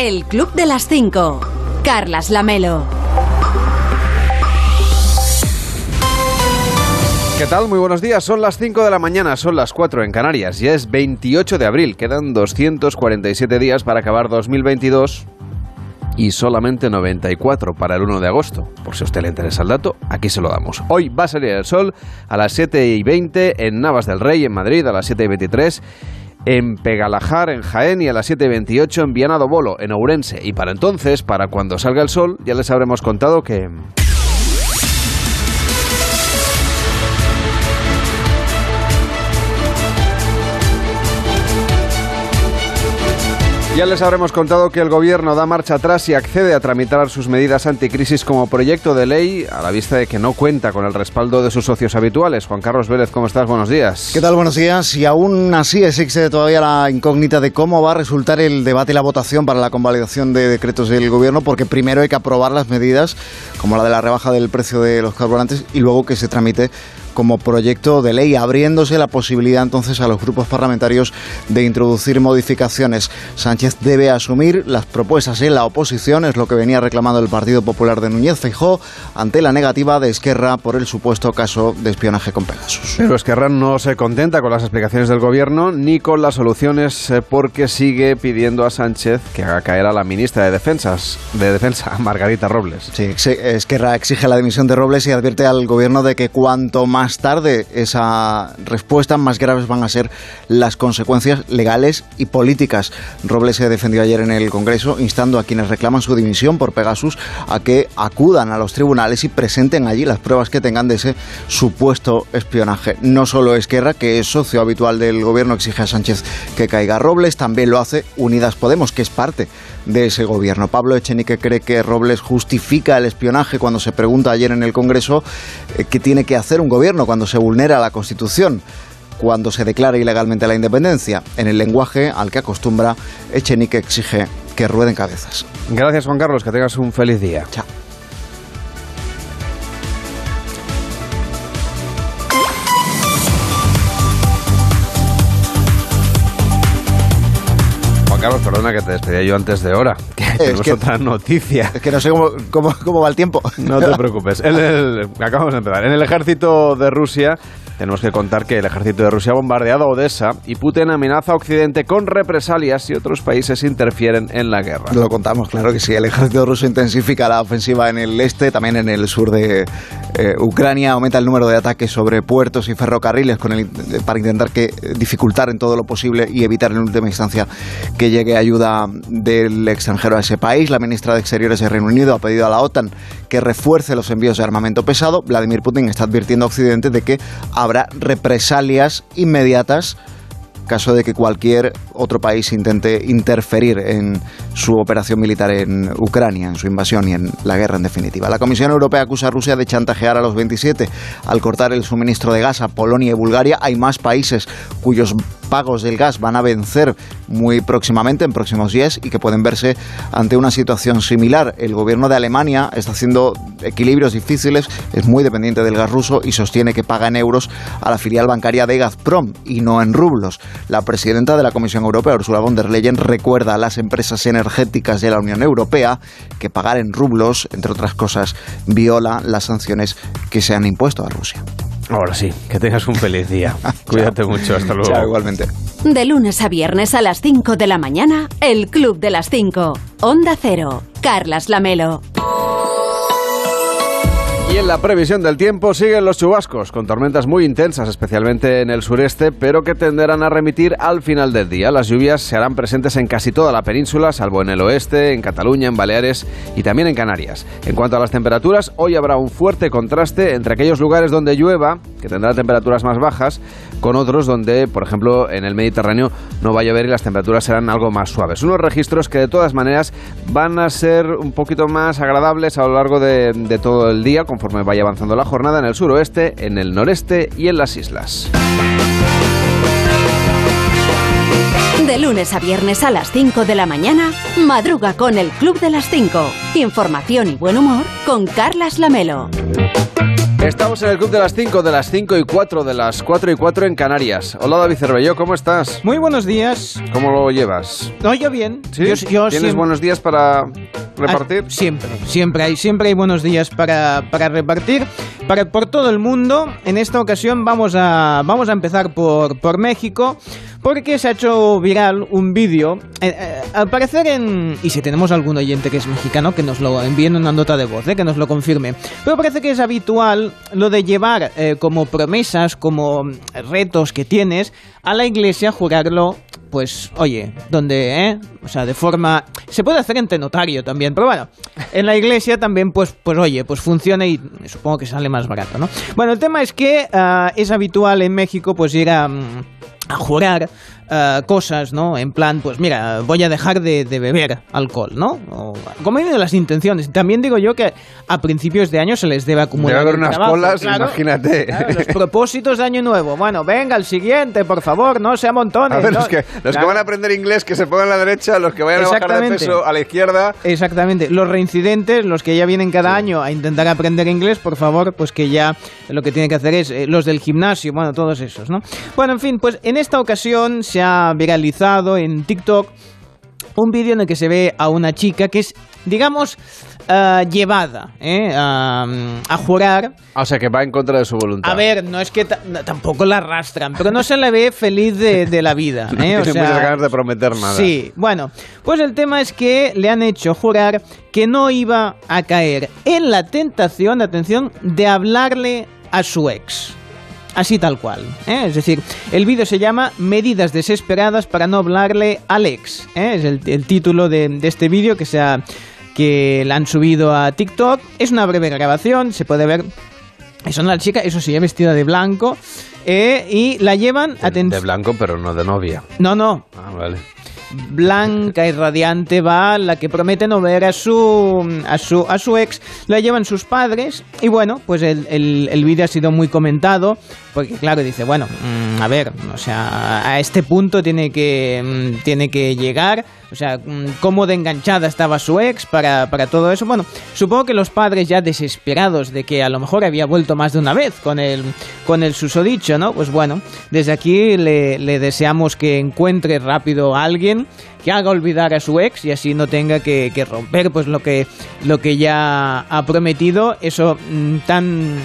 El Club de las 5. Carlas Lamelo. ¿Qué tal? Muy buenos días. Son las 5 de la mañana, son las 4 en Canarias. Ya es 28 de abril. Quedan 247 días para acabar 2022 y solamente 94 para el 1 de agosto. Por si a usted le interesa el dato, aquí se lo damos. Hoy va a salir el sol a las 7 y 20 en Navas del Rey, en Madrid, a las 7 y 23 en Pegalajar, en Jaén, y a las 7 y 28 en Viana do Bolo, en Ourense. Y para entonces, para cuando salga el sol, ya les habremos contado que... Ya les habremos contado que el gobierno da marcha atrás y accede a tramitar sus medidas anticrisis como proyecto de ley a la vista de que no cuenta con el respaldo de sus socios habituales. Juan Carlos Vélez, ¿cómo estás? Buenos días. ¿Qué tal? Buenos días. Y aún así existe todavía la incógnita de cómo va a resultar el debate y la votación para la convalidación de decretos del gobierno, porque primero hay que aprobar las medidas, como la de la rebaja del precio de los carburantes, y luego que se tramite como proyecto de ley, abriéndose la posibilidad entonces a los grupos parlamentarios de introducir modificaciones. Sánchez debe asumir las propuestas en la oposición, es lo que venía reclamando el Partido Popular de Núñez Feijó, ante la negativa de Esquerra por el supuesto caso de espionaje con Pegasus. Pero Esquerra no se contenta con las explicaciones del gobierno ni con las soluciones eh, porque sigue pidiendo a Sánchez que haga caer a la ministra de Defensas, de Defensa, Margarita Robles. Sí, Esquerra exige la dimisión de Robles y advierte al gobierno de que cuanto más más tarde esa respuesta, más graves van a ser las consecuencias legales y políticas. Robles se defendió ayer en el Congreso instando a quienes reclaman su dimisión por Pegasus a que acudan a los tribunales y presenten allí las pruebas que tengan de ese supuesto espionaje. No solo Esquerra, que es socio habitual del gobierno, exige a Sánchez que caiga Robles, también lo hace Unidas Podemos, que es parte de ese gobierno. Pablo Echenique cree que Robles justifica el espionaje cuando se pregunta ayer en el Congreso eh, qué tiene que hacer un gobierno cuando se vulnera la Constitución cuando se declara ilegalmente la independencia. En el lenguaje al que acostumbra, Echenique exige que rueden cabezas. Gracias Juan Carlos, que tengas un feliz día. Chao. Carlos, perdona que te despedía yo antes de hora. Que tenemos otra noticia. Es que no sé cómo, cómo, va el tiempo. No te preocupes. acabamos de empezar. En el ejército de Rusia tenemos que contar que el ejército de Rusia ha bombardeado Odessa y Putin amenaza a Occidente con represalias y otros países interfieren en la guerra. Lo contamos, claro que sí. El ejército ruso intensifica la ofensiva en el este, también en el sur de eh, Ucrania. Aumenta el número de ataques sobre puertos y ferrocarriles con el, para intentar que, dificultar en todo lo posible y evitar en última instancia que llegue ayuda del extranjero a ese país. La ministra de Exteriores de Reino Unido ha pedido a la OTAN que refuerce los envíos de armamento pesado. Vladimir Putin está advirtiendo a Occidente de que habrá represalias inmediatas caso de que cualquier otro país intente interferir en su operación militar en Ucrania, en su invasión y en la guerra en definitiva. La Comisión Europea acusa a Rusia de chantajear a los 27 al cortar el suministro de gas a Polonia y Bulgaria. Hay más países cuyos pagos del gas van a vencer muy próximamente, en próximos días, y que pueden verse ante una situación similar. El gobierno de Alemania está haciendo equilibrios difíciles, es muy dependiente del gas ruso y sostiene que paga en euros a la filial bancaria de Gazprom y no en rublos. La presidenta de la Comisión Europea, Ursula von der Leyen, recuerda a las empresas energéticas de la Unión Europea que pagar en rublos, entre otras cosas, viola las sanciones que se han impuesto a Rusia. Ahora sí, que tengas un feliz día. Cuídate mucho, hasta luego. Chao, igualmente. De lunes a viernes a las 5 de la mañana, el Club de las 5. Onda Cero. Carlas Lamelo. En la previsión del tiempo siguen los chubascos, con tormentas muy intensas, especialmente en el sureste, pero que tenderán a remitir al final del día. Las lluvias se harán presentes en casi toda la península, salvo en el oeste, en Cataluña, en Baleares y también en Canarias. En cuanto a las temperaturas, hoy habrá un fuerte contraste entre aquellos lugares donde llueva, que tendrá temperaturas más bajas, con otros donde, por ejemplo, en el Mediterráneo no va a llover y las temperaturas serán algo más suaves. Unos registros que de todas maneras van a ser un poquito más agradables a lo largo de, de todo el día, conforme vaya avanzando la jornada en el suroeste, en el noreste y en las islas. De lunes a viernes a las 5 de la mañana, madruga con el Club de las 5. Información y buen humor con Carlas Lamelo. Estamos en el club de las 5, de las 5 y 4, de las 4 y 4 en Canarias. Hola David Cervelló, ¿cómo estás? Muy buenos días. ¿Cómo lo llevas? No, yo bien. ¿Sí? Yo, yo ¿Tienes siem- buenos días para repartir? Ah, siempre, siempre hay, siempre hay buenos días para, para repartir para, por todo el mundo. En esta ocasión vamos a, vamos a empezar por, por México, porque se ha hecho viral un vídeo. eh, eh, al parecer en... Y si tenemos algún oyente que es mexicano, que nos lo envíen una nota de voz, eh, que nos lo confirme. Pero parece que es habitual lo de llevar eh, como promesas, como retos que tienes a la iglesia, jurarlo pues oye, donde, ¿eh? O sea, de forma... Se puede hacer ante notario también, pero bueno, en la iglesia también, pues, pues oye, pues funciona y supongo que sale más barato, ¿no? Bueno, el tema es que ah, es habitual en México pues ir a... mm, a jurar ah, cosas, ¿no? En plan, pues mira, voy a dejar de, de beber alcohol, ¿no? O, como de las intenciones. También digo yo que a principios de año se les debe acumular. Debe haber unas trabajo, colas, claro. imagínate. Claro, los propósitos de año nuevo. Bueno, venga, el siguiente, por favor, no sea montones. A ver, ¿no? los, que, los que Claro. van a aprender inglés que se pongan a la derecha, los que vayan a bajar de peso a la izquierda. Exactamente. Los reincidentes, los que ya vienen cada año a intentar aprender inglés, por favor, pues que ya lo que tienen que hacer es eh, los del gimnasio, bueno, todos esos, ¿no? Bueno, en fin, pues en esta ocasión se ha viralizado en TikTok un vídeo en el que se ve a una chica que es, digamos, ah, llevada ¿eh? a, a jurar. O sea, que va en contra de su voluntad. A ver, no es que ta- no, tampoco la arrastran, pero no se le ve feliz de, de la vida. No ¿eh? O tiene sea, muchas ganas de prometer nada. Sí, bueno, pues el tema es que le han hecho jurar que no iba a caer en la tentación, atención, de hablarle a su ex. Así tal cual. ¿eh? Es decir, el vídeo se llama Medidas desesperadas para no hablarle al ex. ¿eh? Es el, el título de, de este vídeo que se ha- que la han subido a TikTok. Es una breve grabación, se puede ver. Es una chica, eso sí, vestida de blanco. eh, y la llevan, De, de blanco, pero no de novia. No, no, Ah, vale. Blanca y radiante va la que promete no ver a su a su a su ex la llevan sus padres y bueno pues el, el, el vídeo ha sido muy comentado porque claro dice bueno mm, a ver o sea a este punto tiene que mm, tiene que llegar o sea mm, cómo de enganchada estaba su ex para, para todo eso. Bueno supongo que los padres ya desesperados de que a lo mejor había vuelto más de una vez con el con el susodicho no pues bueno desde aquí le, deseamos que encuentre rápido a alguien que haga olvidar a su ex y así no tenga que, que romper pues lo que lo que ya ha prometido. Eso mm, tan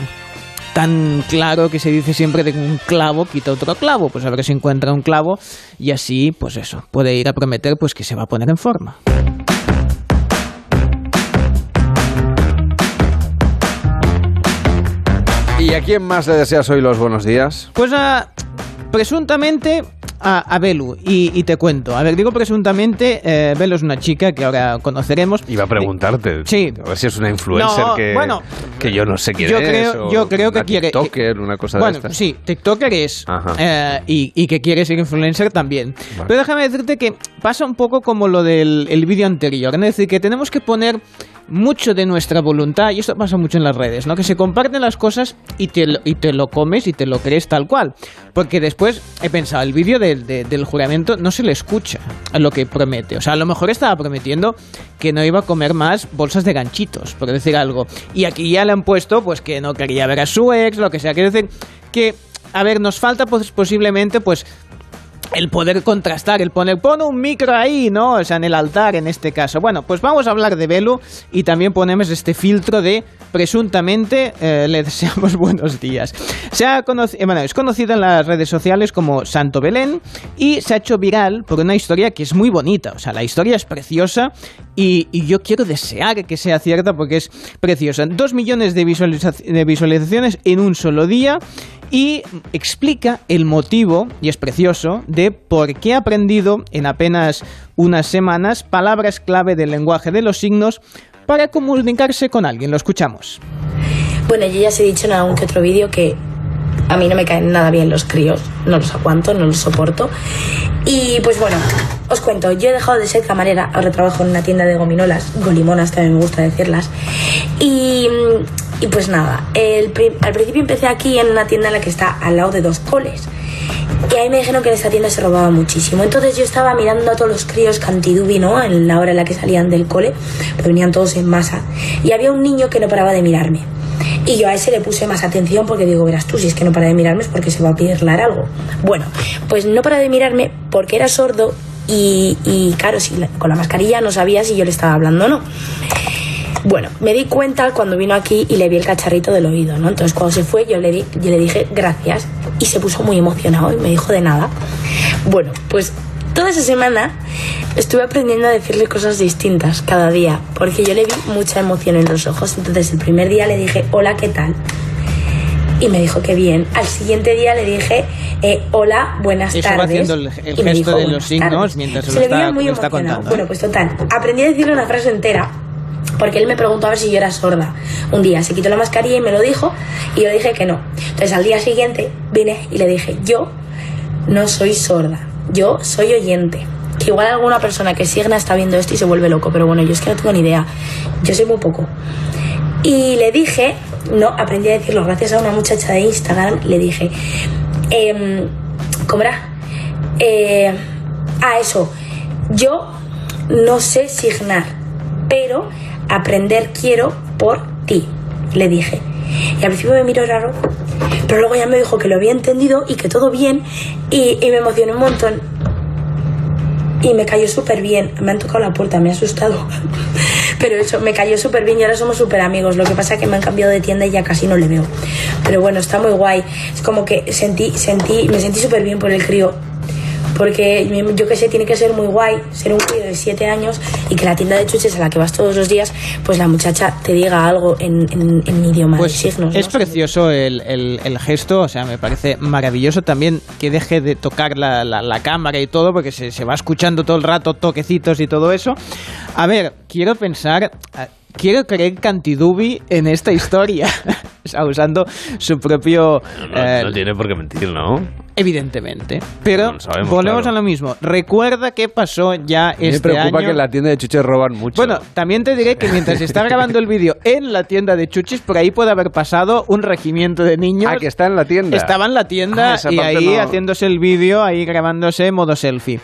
tan claro que se dice siempre de que un clavo quita otro clavo pues a ver si encuentra un clavo y así pues eso puede ir a prometer pues que se va a poner en forma ¿Y a quién más le deseas hoy los buenos días? Pues a, presuntamente a, a Belu, y, y te cuento. A ver, digo presuntamente, eh, Belu es una chica que ahora conoceremos. Iba a preguntarte. Sí. A ver si es una influencer No, que, bueno, que yo no sé quién yo es. creo- o yo creo que quiere- TikToker, una cosa Bueno, de estas. sí, TikToker es Ajá. eh, y, y que quiere ser influencer también. Vale. Pero déjame decirte que pasa un poco como lo del el vídeo anterior. Es decir, que tenemos que poner mucho de nuestra voluntad, y esto pasa mucho en las redes, ¿no? Que se comparten las cosas y te, lo- y te lo comes y te lo crees tal cual. Porque después he pensado, el vídeo del- de- del juramento no se le escucha a lo que promete. O sea, a lo mejor estaba prometiendo que no iba a comer más bolsas de ganchitos, por decir algo. Y aquí ya le han puesto, pues, que no quería ver a su ex, lo que sea. Quiero decir que, a ver, nos falta pues, posiblemente, pues, el poder contrastar, el poner, pon un micro ahí, ¿no? O sea, en el altar en este caso. Bueno, pues vamos a hablar de Belu y también ponemos este filtro de presuntamente eh, le deseamos buenos días. Se ha conoci- eh, bueno, es conocida en las redes sociales como Santo Belén y se ha hecho viral por una historia que es muy bonita. O sea, la historia es preciosa y, yo quiero desear que sea cierta porque es preciosa. Dos millones de, de visualizaciones en un solo día y explica el motivo, y es precioso, de por qué ha aprendido en apenas unas semanas palabras clave del lenguaje de los signos para comunicarse con alguien. Lo escuchamos. Bueno, yo ya os he dicho en algún que otro vídeo que a mí no me caen nada bien los críos, no los aguanto, no los soporto. Y pues bueno, os cuento, yo he dejado de ser camarera, ahora trabajo en una tienda de gominolas, golimonas también me gusta decirlas. Y, y pues nada, el al principio empecé aquí en una tienda en la que está al lado de dos coles. Y ahí me dijeron que en esta tienda se robaba muchísimo. Entonces yo estaba mirando a todos los críos cantidubi, ¿no? En la hora en la que salían del cole, pues venían todos en masa. Y había un niño que no paraba de mirarme. Y yo a ese le puse más atención porque digo, verás tú, si es que no para de mirarme es porque se va a pirlar algo. Bueno, pues no para de mirarme porque era sordo y, y claro, si con la mascarilla no sabía si yo le estaba hablando o no. Bueno, me di cuenta cuando vino aquí y le vi el cacharrito del oído, ¿no? Entonces cuando se fue yo le, di, yo le dije gracias y se puso muy emocionado y me dijo de nada. Bueno, pues toda esa semana estuve aprendiendo a decirle cosas distintas cada día porque yo le vi mucha emoción en los ojos. Entonces el primer día le dije hola, ¿qué tal? Y me dijo que bien. Al siguiente día le dije eh, hola, buenas Eso tardes. haciendo el- el Y me gesto dijo, de los "Buenas signos tardes". mientras se lo le está- muy lo está. Bueno, pues total, aprendí a decirle una frase entera porque él me preguntó a ver si yo era sorda. Un día se quitó la mascarilla y me lo dijo y yo dije que no. Entonces al día siguiente vine y le dije, yo no soy sorda, yo soy oyente. Que igual alguna persona que signa está viendo esto y se vuelve loco, pero bueno, yo es que no tengo ni idea. Yo sé muy poco. Y le dije, no, aprendí a decirlo gracias a una muchacha de Instagram, le dije, em, ¿cómo era? Eh, ah, eso, yo no sé signar, pero aprender quiero por ti, le dije. Y al principio me miró raro, pero luego ya me dijo que lo había entendido y que todo bien, y, y me emocioné un montón. Y me cayó súper bien. Me han tocado la puerta, me ha asustado. Pero eso, me cayó súper bien y ahora somos súper amigos. Lo que pasa es que me han cambiado de tienda y ya casi no le veo. Pero bueno, está muy guay. Es como que sentí, sentí, me sentí súper bien por el crío. Porque yo que sé, tiene que ser muy guay ser un crío de 7 años y que la tienda de chuches a la que vas todos los días, pues la muchacha te diga algo en, en, en idioma Pues de signos. ¿no? es precioso el, el- el gesto, o sea, me parece maravilloso también que deje de tocar la, la- la cámara y todo, porque se, se va escuchando todo el rato toquecitos y todo eso. A ver, quiero pensar, quiero creer Cantidubi en esta historia, o sea, usando su propio... No, eh, no tiene por qué mentir, ¿no? Evidentemente. Pero No lo sabemos, volvemos claro. a lo mismo. Recuerda qué pasó ya Me este preocupa año. que en la tienda de chuches roban mucho. Bueno, también te diré que mientras se está grabando el vídeo en la tienda de Chuchis, por ahí puede haber pasado un regimiento de niños. ah, que está en la tienda. Estaba en la tienda Ah, y ahí no- haciéndose el vídeo, ahí grabándose modo selfie.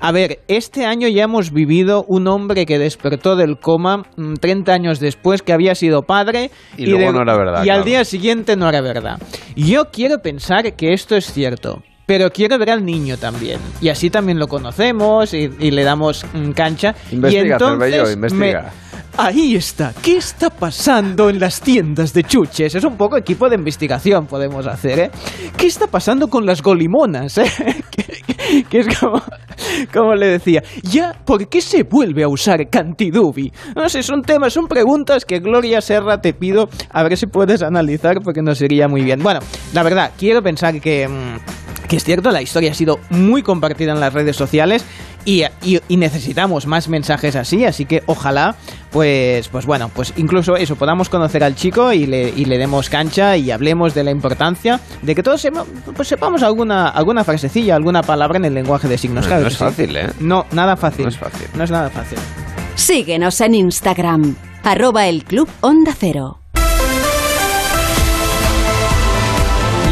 A ver, este año ya hemos vivido un hombre que despertó del coma mm, 30 años después, que había sido padre. Y luego no era verdad, Y al día siguiente no era verdad. Yo quiero pensar que esto es cierto. Pero quiero ver al niño también. Y así también lo conocemos y, y le damos mm, cancha. Investiga, y entonces Cervello, investiga. me- Ahí está. ¿Qué está pasando en las tiendas de chuches? Es un poco equipo de investigación podemos hacer, ¿eh? ¿Qué está pasando con las golimonas, eh? que, es como, como le decía. Ya, ¿por qué se vuelve a usar Cantidubi? No sé, son temas, son preguntas que Gloria Serra te pido a ver si puedes analizar porque nos iría muy bien. Bueno, la verdad, quiero pensar que... mm, que es cierto, la historia ha sido muy compartida en las redes sociales y, y- y necesitamos más mensajes así, así que ojalá, pues, pues bueno, pues incluso eso, podamos conocer al chico y le, y le demos cancha y hablemos de la importancia de que todos sepa- pues sepamos alguna, alguna frasecilla, alguna palabra en el lenguaje de signos. No, Claro no es sí. fácil, ¿eh? No, nada fácil. No es fácil. No es nada fácil. Síguenos en Instagram, arroba el Club Onda Cero.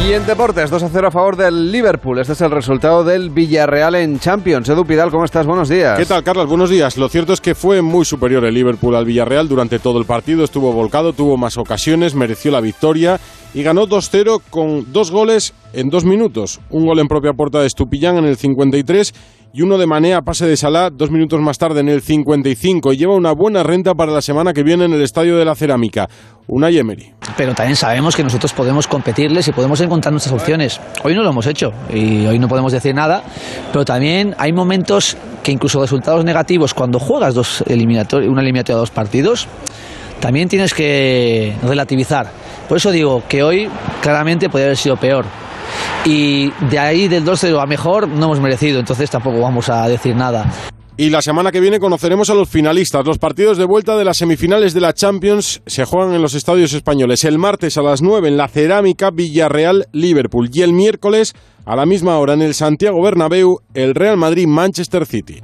Y en deportes, 2 a 0 a favor del Liverpool. Este es el resultado del Villarreal en Champions. Edu Pidal, ¿cómo estás? Buenos días. ¿Qué tal, Carlos? Buenos días. Lo cierto es que fue muy superior el Liverpool al Villarreal durante todo el partido. Estuvo volcado, tuvo más ocasiones, mereció la victoria y ganó 2-0 con dos goles en dos minutos. Un gol en propia puerta de Estupillán en el 53 y uno de Mané a pase de Salah dos minutos más tarde en el 55. Y lleva una buena renta para la semana que viene en el Estadio de la Cerámica. Una Emery. pero también sabemos que nosotros podemos competirles y podemos encontrar nuestras opciones. Hoy no lo hemos hecho y hoy no podemos decir nada, pero también hay momentos que incluso resultados negativos cuando juegas dos eliminator una eliminatoria de dos partidos, también tienes que relativizar. Por eso digo que hoy claramente podría haber sido peor. Y de ahí del 2-0 a mejor no hemos merecido, entonces tampoco vamos a decir nada. Y la semana que viene conoceremos a los finalistas. Los partidos de vuelta de las semifinales de la Champions se juegan en los estadios españoles. El martes a las 9 en la Cerámica Villarreal-Liverpool. Y el miércoles a la misma hora en el Santiago Bernabéu el Real Madrid-Manchester City.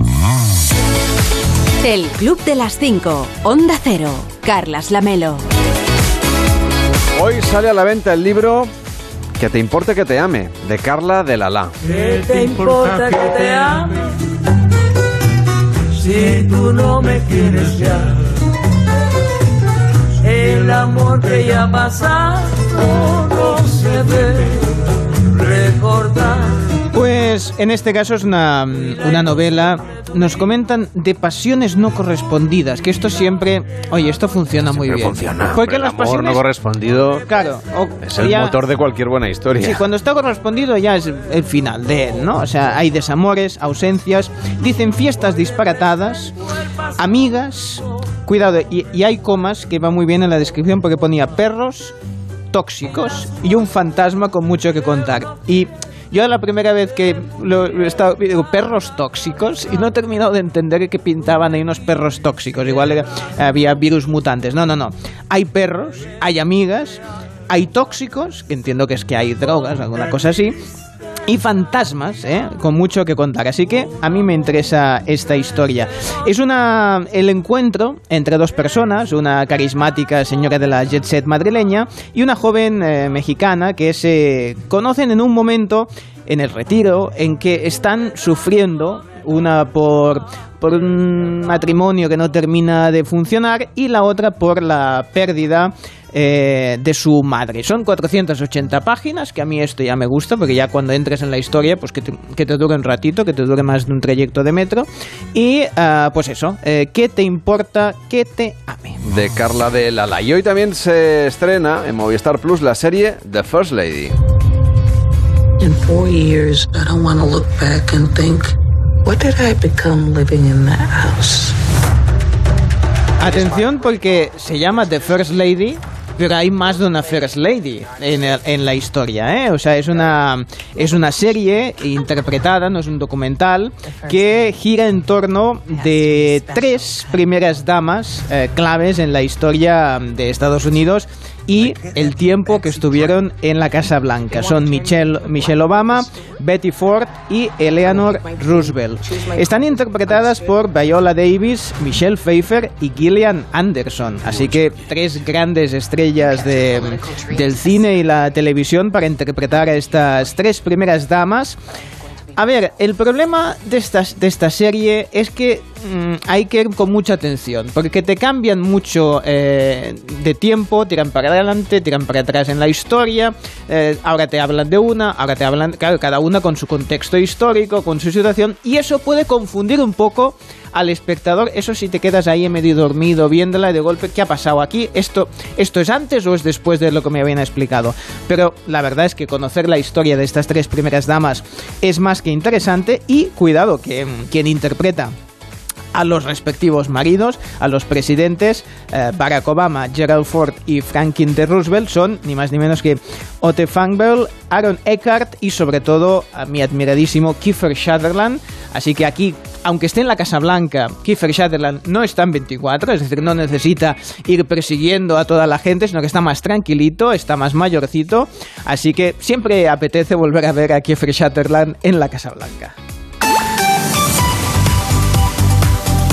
El Club de las 5, Onda Cero, Carlas Lamelo. Hoy sale a la venta el libro Que te importe que te ame, de Carla de Lala. ¿Qué te importa que te ame? Si tú no me quieres ya. En la amor que ya pasado no se debe recordar. Pues en este caso es una, una novela, nos comentan de pasiones no correspondidas, que esto siempre, oye, esto funciona muy bien. funciona. Porque el las amor pasiones, no correspondido claro, o- es el ya- motor de cualquier buena historia. Sí, cuando está correspondido ya es el final de él, ¿no? O sea, hay desamores, ausencias, dicen fiestas disparatadas, amigas, cuidado, y, y hay comas que va muy bien en la descripción porque ponía perros tóxicos y un fantasma con mucho que contar. Y yo la primera vez que lo he estado, digo, perros tóxicos y no he terminado de entender que pintaban ahí unos perros tóxicos. Igual había virus mutantes. No, no, no. Hay perros, hay amigas, hay tóxicos, que entiendo que es que hay drogas, alguna cosa así. Y fantasmas, ¿eh? con mucho que contar. Así que a mí me interesa esta historia. Es una, el encuentro entre dos personas, una carismática señora de la jet set madrileña y una joven eh, mexicana que se conocen en un momento en el retiro en que están sufriendo una por, por un matrimonio que no termina de funcionar y la otra por la pérdida eh, de su madre. Son 480 páginas, que a mí esto ya me gusta, porque ya cuando entres en la historia, pues que te, que te dure un ratito, que te dure más de un trayecto de metro. Y ah, pues eso, eh, ¿qué te importa que te ame? De Carla de Lala. Y hoy también se estrena en Movistar Plus la serie The First Lady. In four years, I don't want to look back and think, what did I become living in that house? Atención porque se llama The First Lady, pero hay más de una First Lady en, el- en la historia, ¿eh? O sea, es una, es una serie interpretada, no es un documental, que gira en torno de tres primeras damas eh, claves en la historia de Estados Unidos y el tiempo que estuvieron en la Casa Blanca. Son Michelle, Michelle Obama, Betty Ford y Eleanor Roosevelt. Están interpretadas por Viola Davis, Michelle Pfeiffer y Gillian Anderson. Así que tres grandes estrellas de- del cine y la televisión para interpretar a estas tres primeras damas. A ver, el problema de esta, de esta serie es que mm, hay que ir con mucha atención, porque te cambian mucho eh, de tiempo, tiran para adelante, tiran para atrás en la historia, eh, ahora te hablan de una, ahora te hablan, claro, cada una con su contexto histórico, con su situación, y eso puede confundir un poco al espectador, eso si te quedas ahí medio dormido viéndola y de golpe, ¿qué ha pasado aquí? ¿Esto, ¿Esto es antes o es después de lo que me habían explicado? Pero la verdad es que conocer la historia de estas tres primeras damas es más que interesante y cuidado que quien interpreta a los respectivos maridos, a los presidentes eh, Barack Obama, Gerald Ford y Franklin D. Roosevelt son ni más ni menos que Ote Fangbell, Aaron Eckhart y sobre todo a mi admiradísimo Kiefer Sutherland. Así que aquí, aunque esté en la Casa Blanca, Kiefer Sutherland no está en 24, es decir, no necesita ir persiguiendo a toda la gente, sino que está más tranquilito, está más mayorcito. Así que siempre apetece volver a ver a Kiefer Sutherland en la Casa Blanca.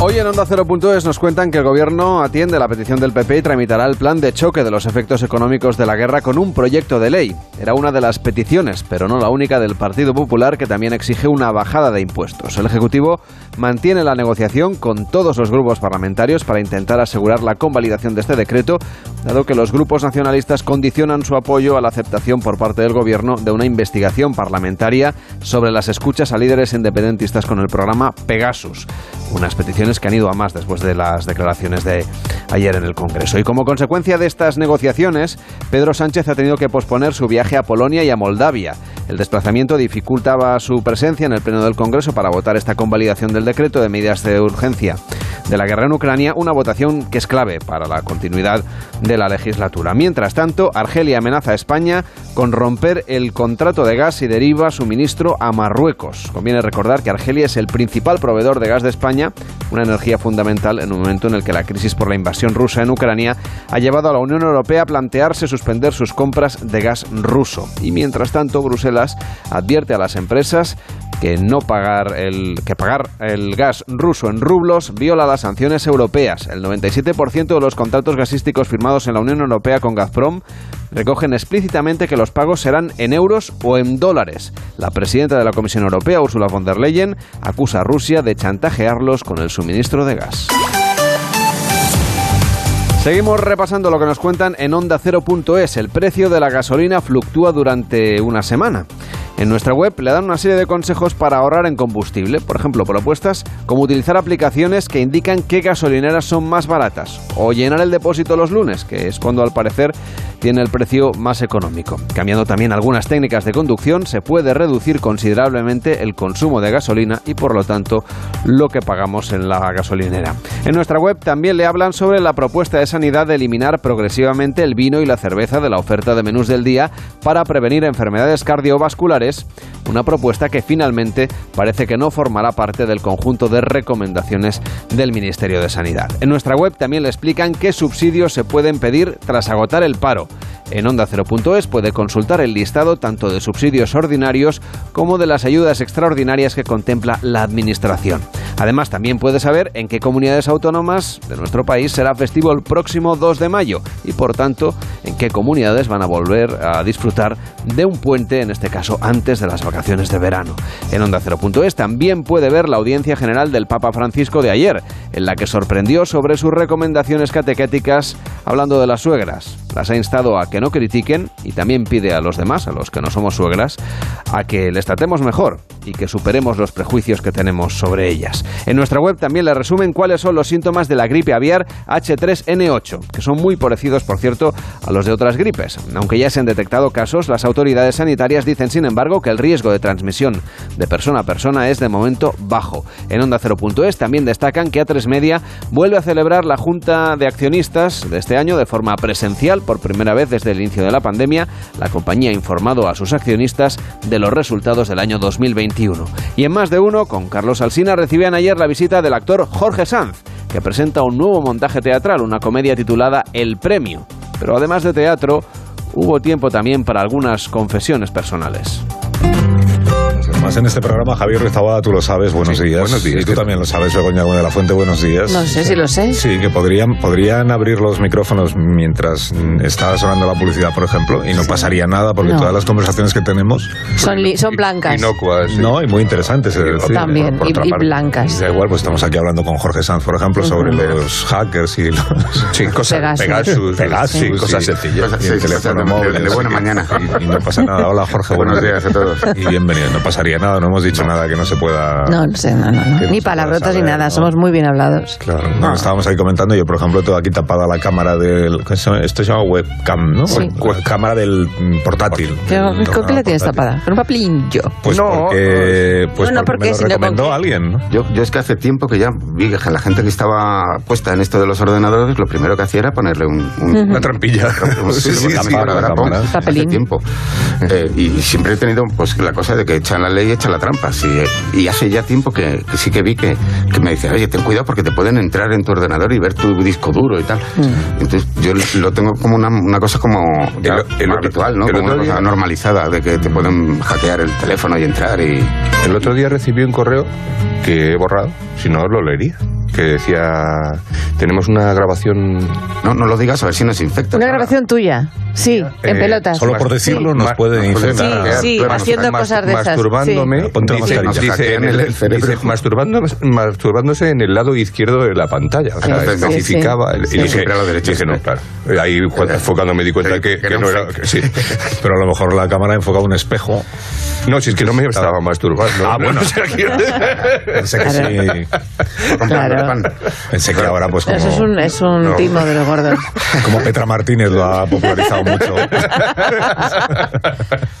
Hoy en Onda 0.es nos cuentan que el gobierno atiende la petición del PP y tramitará el plan de choque de los efectos económicos de la guerra con un proyecto de ley. Era una de las peticiones, pero no la única del Partido Popular que también exige una bajada de impuestos. El Ejecutivo mantiene la negociación con todos los grupos parlamentarios para intentar asegurar la convalidación de este decreto, dado que los grupos nacionalistas condicionan su apoyo a la aceptación por parte del gobierno de una investigación parlamentaria sobre las escuchas a líderes independentistas con el programa Pegasus. Unas peticiones que han ido a más después de las declaraciones de ayer en el Congreso. Y como consecuencia de estas negociaciones, Pedro Sánchez ha tenido que posponer su viaje a Polonia y a Moldavia. El desplazamiento dificultaba su presencia en el Pleno del Congreso para votar esta convalidación del decreto de medidas de urgencia de la guerra en Ucrania, una votación que es clave para la continuidad de la legislatura. Mientras tanto, Argelia amenaza a España con romper el contrato de gas y deriva suministro a Marruecos. Conviene recordar que Argelia es el principal proveedor de gas de España, una energía fundamental en un momento en el que la crisis por la invasión rusa en Ucrania ha llevado a la Unión Europea a plantearse suspender sus compras de gas ruso. Y mientras tanto, Bruselas advierte a las empresas que no pagar el que pagar el gas ruso en rublos viola las sanciones europeas. El 97% de los contratos gasísticos firmados en la Unión Europea con Gazprom recogen explícitamente que los pagos serán en euros o en dólares. La presidenta de la Comisión Europea, Ursula von der Leyen, acusa a Rusia de chantajearlos con el suministro de gas. Seguimos repasando lo que nos cuentan en onda Cero.es. El precio de la gasolina fluctúa durante una semana. En nuestra web le dan una serie de consejos para ahorrar en combustible, por ejemplo, propuestas como utilizar aplicaciones que indican qué gasolineras son más baratas o llenar el depósito los lunes, que es cuando al parecer tiene el precio más económico. Cambiando también algunas técnicas de conducción, se puede reducir considerablemente el consumo de gasolina y por lo tanto lo que pagamos en la gasolinera. En nuestra web también le hablan sobre la propuesta de sanidad de eliminar progresivamente el vino y la cerveza de la oferta de menús del día para prevenir enfermedades cardiovasculares una propuesta que finalmente parece que no formará parte del conjunto de recomendaciones del Ministerio de Sanidad. En nuestra web también le explican qué subsidios se pueden pedir tras agotar el paro. En onda 0.es puede consultar el listado tanto de subsidios ordinarios como de las ayudas extraordinarias que contempla la Administración. Además, también puede saber en qué comunidades autónomas de nuestro país será festivo el próximo 2 de mayo y, por tanto, en qué comunidades van a volver a disfrutar de un puente, en este caso antes de las vacaciones de verano. En onda 0.es también puede ver la audiencia general del Papa Francisco de ayer, en la que sorprendió sobre sus recomendaciones catequéticas hablando de las suegras. Las ha instado a que no critiquen y también pide a los demás, a los que no somos suegras, a que les tratemos mejor y que superemos los prejuicios que tenemos sobre ellas. En nuestra web también le resumen cuáles son los síntomas de la gripe aviar H3N8, que son muy parecidos, por cierto, a los de otras gripes. Aunque ya se han detectado casos, las autoridades sanitarias dicen, sin embargo, que el riesgo de transmisión de persona a persona es de momento bajo. En Onda 0.es también destacan que A3 Media vuelve a celebrar la Junta de Accionistas de este año de forma presencial por primera vez desde el inicio de la pandemia. La compañía ha informado a sus accionistas de los resultados del año 2021. Y en más de uno, con Carlos Alsina, recibían ayer la visita del actor Jorge Sanz, que presenta un nuevo montaje teatral, una comedia titulada El Premio. Pero además de teatro, hubo tiempo también para algunas confesiones personales. Más en este programa, Javier Rizabada, tú lo sabes, buenos días. buenos días. Y tú también lo sabes, Begoña Gómez de la Fuente, buenos días. No sé si lo sé. Sí, que podrían, podrían abrir los micrófonos mientras está sonando la publicidad, por ejemplo, y no pasaría nada porque No. todas las conversaciones que tenemos, Son, li- son blancas. Inocuas. sí. no, y muy interesantes, es decir. También, por y- otra y parte. blancas. Da igual, pues estamos aquí hablando con Jorge Sanz, por ejemplo, sobre los hackers y los... Sí, cosas, Pegasus. Pegasus, Pegasus, sí, cosas sí. sencillas. Y el Sí, teléfono de- móvil. de, buena mañana. Y, y no pasa nada. Hola, Jorge. Buenos días a todos. Y bienvenido. No pasaría nada, no hemos dicho nada que no se pueda... No, no sé, no, no, no. no Ni palabrotas ni nada, ¿no? somos muy bien hablados. Claro, no, estábamos ahí comentando, yo por ejemplo tengo aquí tapada la cámara del... Esto se llama webcam, ¿no? Sí. Web- cámara del mm, portátil. ¿Qué, Del ¿Con qué la tienes portátil. tapada? Con un papelillo. Pues No, porque, pues no, no, porque porque me lo no, ¿con recomendó qué? alguien, ¿no? Yo, yo es que hace tiempo que ya vi que la gente que estaba puesta en esto de los ordenadores, lo primero que hacía era ponerle un, un- Una trampilla. un- Sí, sí, sí, hace Papelín. tiempo. Eh, y siempre he tenido pues la cosa de que echan la ley y echan la trampa. Sí, eh, y hace ya tiempo que, que sí que vi que, que me decía, oye, ten cuidado porque te pueden entrar en tu ordenador y ver tu disco duro y tal. Mm. Entonces yo lo tengo como una, una cosa como ya El- el- habitual, ¿no? el Como una cosa normalizada de que te pueden hackear el teléfono y entrar y... El otro día recibí un correo que he borrado, si no lo leería, que decía, tenemos una grabación... No, no lo digas a ver si nos infecta. Una grabación tuya. Sí, en eh, pelotas. Solo por decirlo puede nos puede infectar. Sí, claro, haciendo mas- cosas de esas. Masturbándome, sí. Ponte dice, dice en el el- cerebro. dice, masturbándose en el lado izquierdo de la pantalla. O sea, Sí, sí, especificaba. sí. el- Sí, y dije, siempre a la derecha, dije, no, claro. Ahí cuando enfocando me di cuenta Que- que, que que era no era... que sí. Pero a lo mejor la cámara enfoca un espejo. No, si es que no me estaba masturbando. Ah, bueno. O sea, que- Pensé que Claro. sí. Claro. Pensé que ahora pues como, Eso es un, es un No. timo de los gordos. como Petra Martínez lo ha popularizado mucho.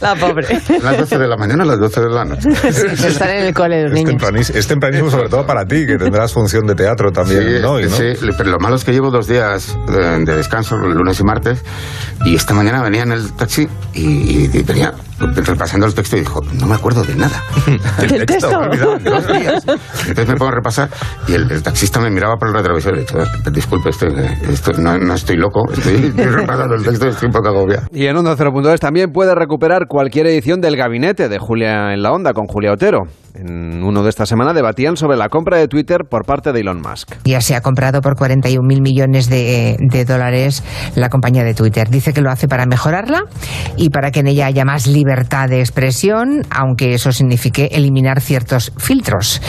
La pobre. ¿Las 12 de la mañana o las 12 de la noche? Sí, están en el cole los Es, niños. tempranis- es tempranísimo sobre todo para ti, que tendrás función de teatro también, Sí, ¿no? Y, ¿no? sí, pero lo malo es que llevo dos días de, de descanso, lunes y martes, y esta mañana venía en el taxi y, y- y venía repasando el texto y dijo, no me acuerdo de nada. ¿Del texto? Me he olvidado en dos días. Entonces me pongo a repasar y el, el taxista me miraba por el retrovisor y le he dicho, disculpe, estoy, estoy- no, no estoy loco, estoy, estoy repasando el texto y estoy un poco agobiado. Y en Onda 0.es también puede recuperar cualquier edición del Gabinete de Julia en la Onda con Julia Otero. En uno de esta semana debatían sobre la compra de Twitter por parte de Elon Musk. Ya se ha comprado por 41 mil millones de, de dólares la compañía de Twitter. Dice que lo hace para mejorarla y para que en ella haya más libertad de expresión, aunque eso signifique eliminar ciertos filtros.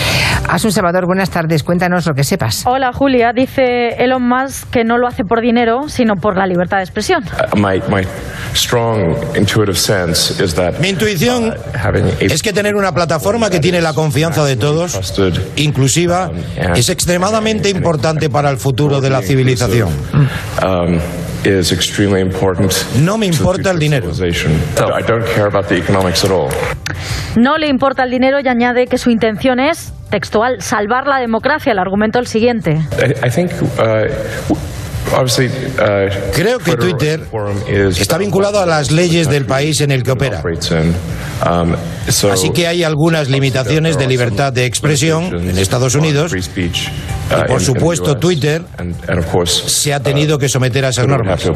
Asun Salvador, buenas tardes. Cuéntanos lo que sepas. Hola Julia, dice Elon Musk que no lo hace por dinero, sino por la libertad de expresión. Uh, my, my strong intuitive sense is that Mi intuición a es que tener una plataforma que tiene la confianza de todos, inclusiva, es extremadamente importante para el futuro de la civilización. um, is extremely important. No me importa el dinero. civilization. I don't care about the economics at all. No le importa el dinero y añade que su intención es, textual, salvar la democracia. El argumento es el siguiente. I, I think uh, Creo que Twitter está vinculado a las leyes del país en el que opera. um, so Así que hay algunas limitaciones de libertad de expresión en Estados Unidos uh, y por supuesto Twitter se ha tenido que someter a esas normas. uh,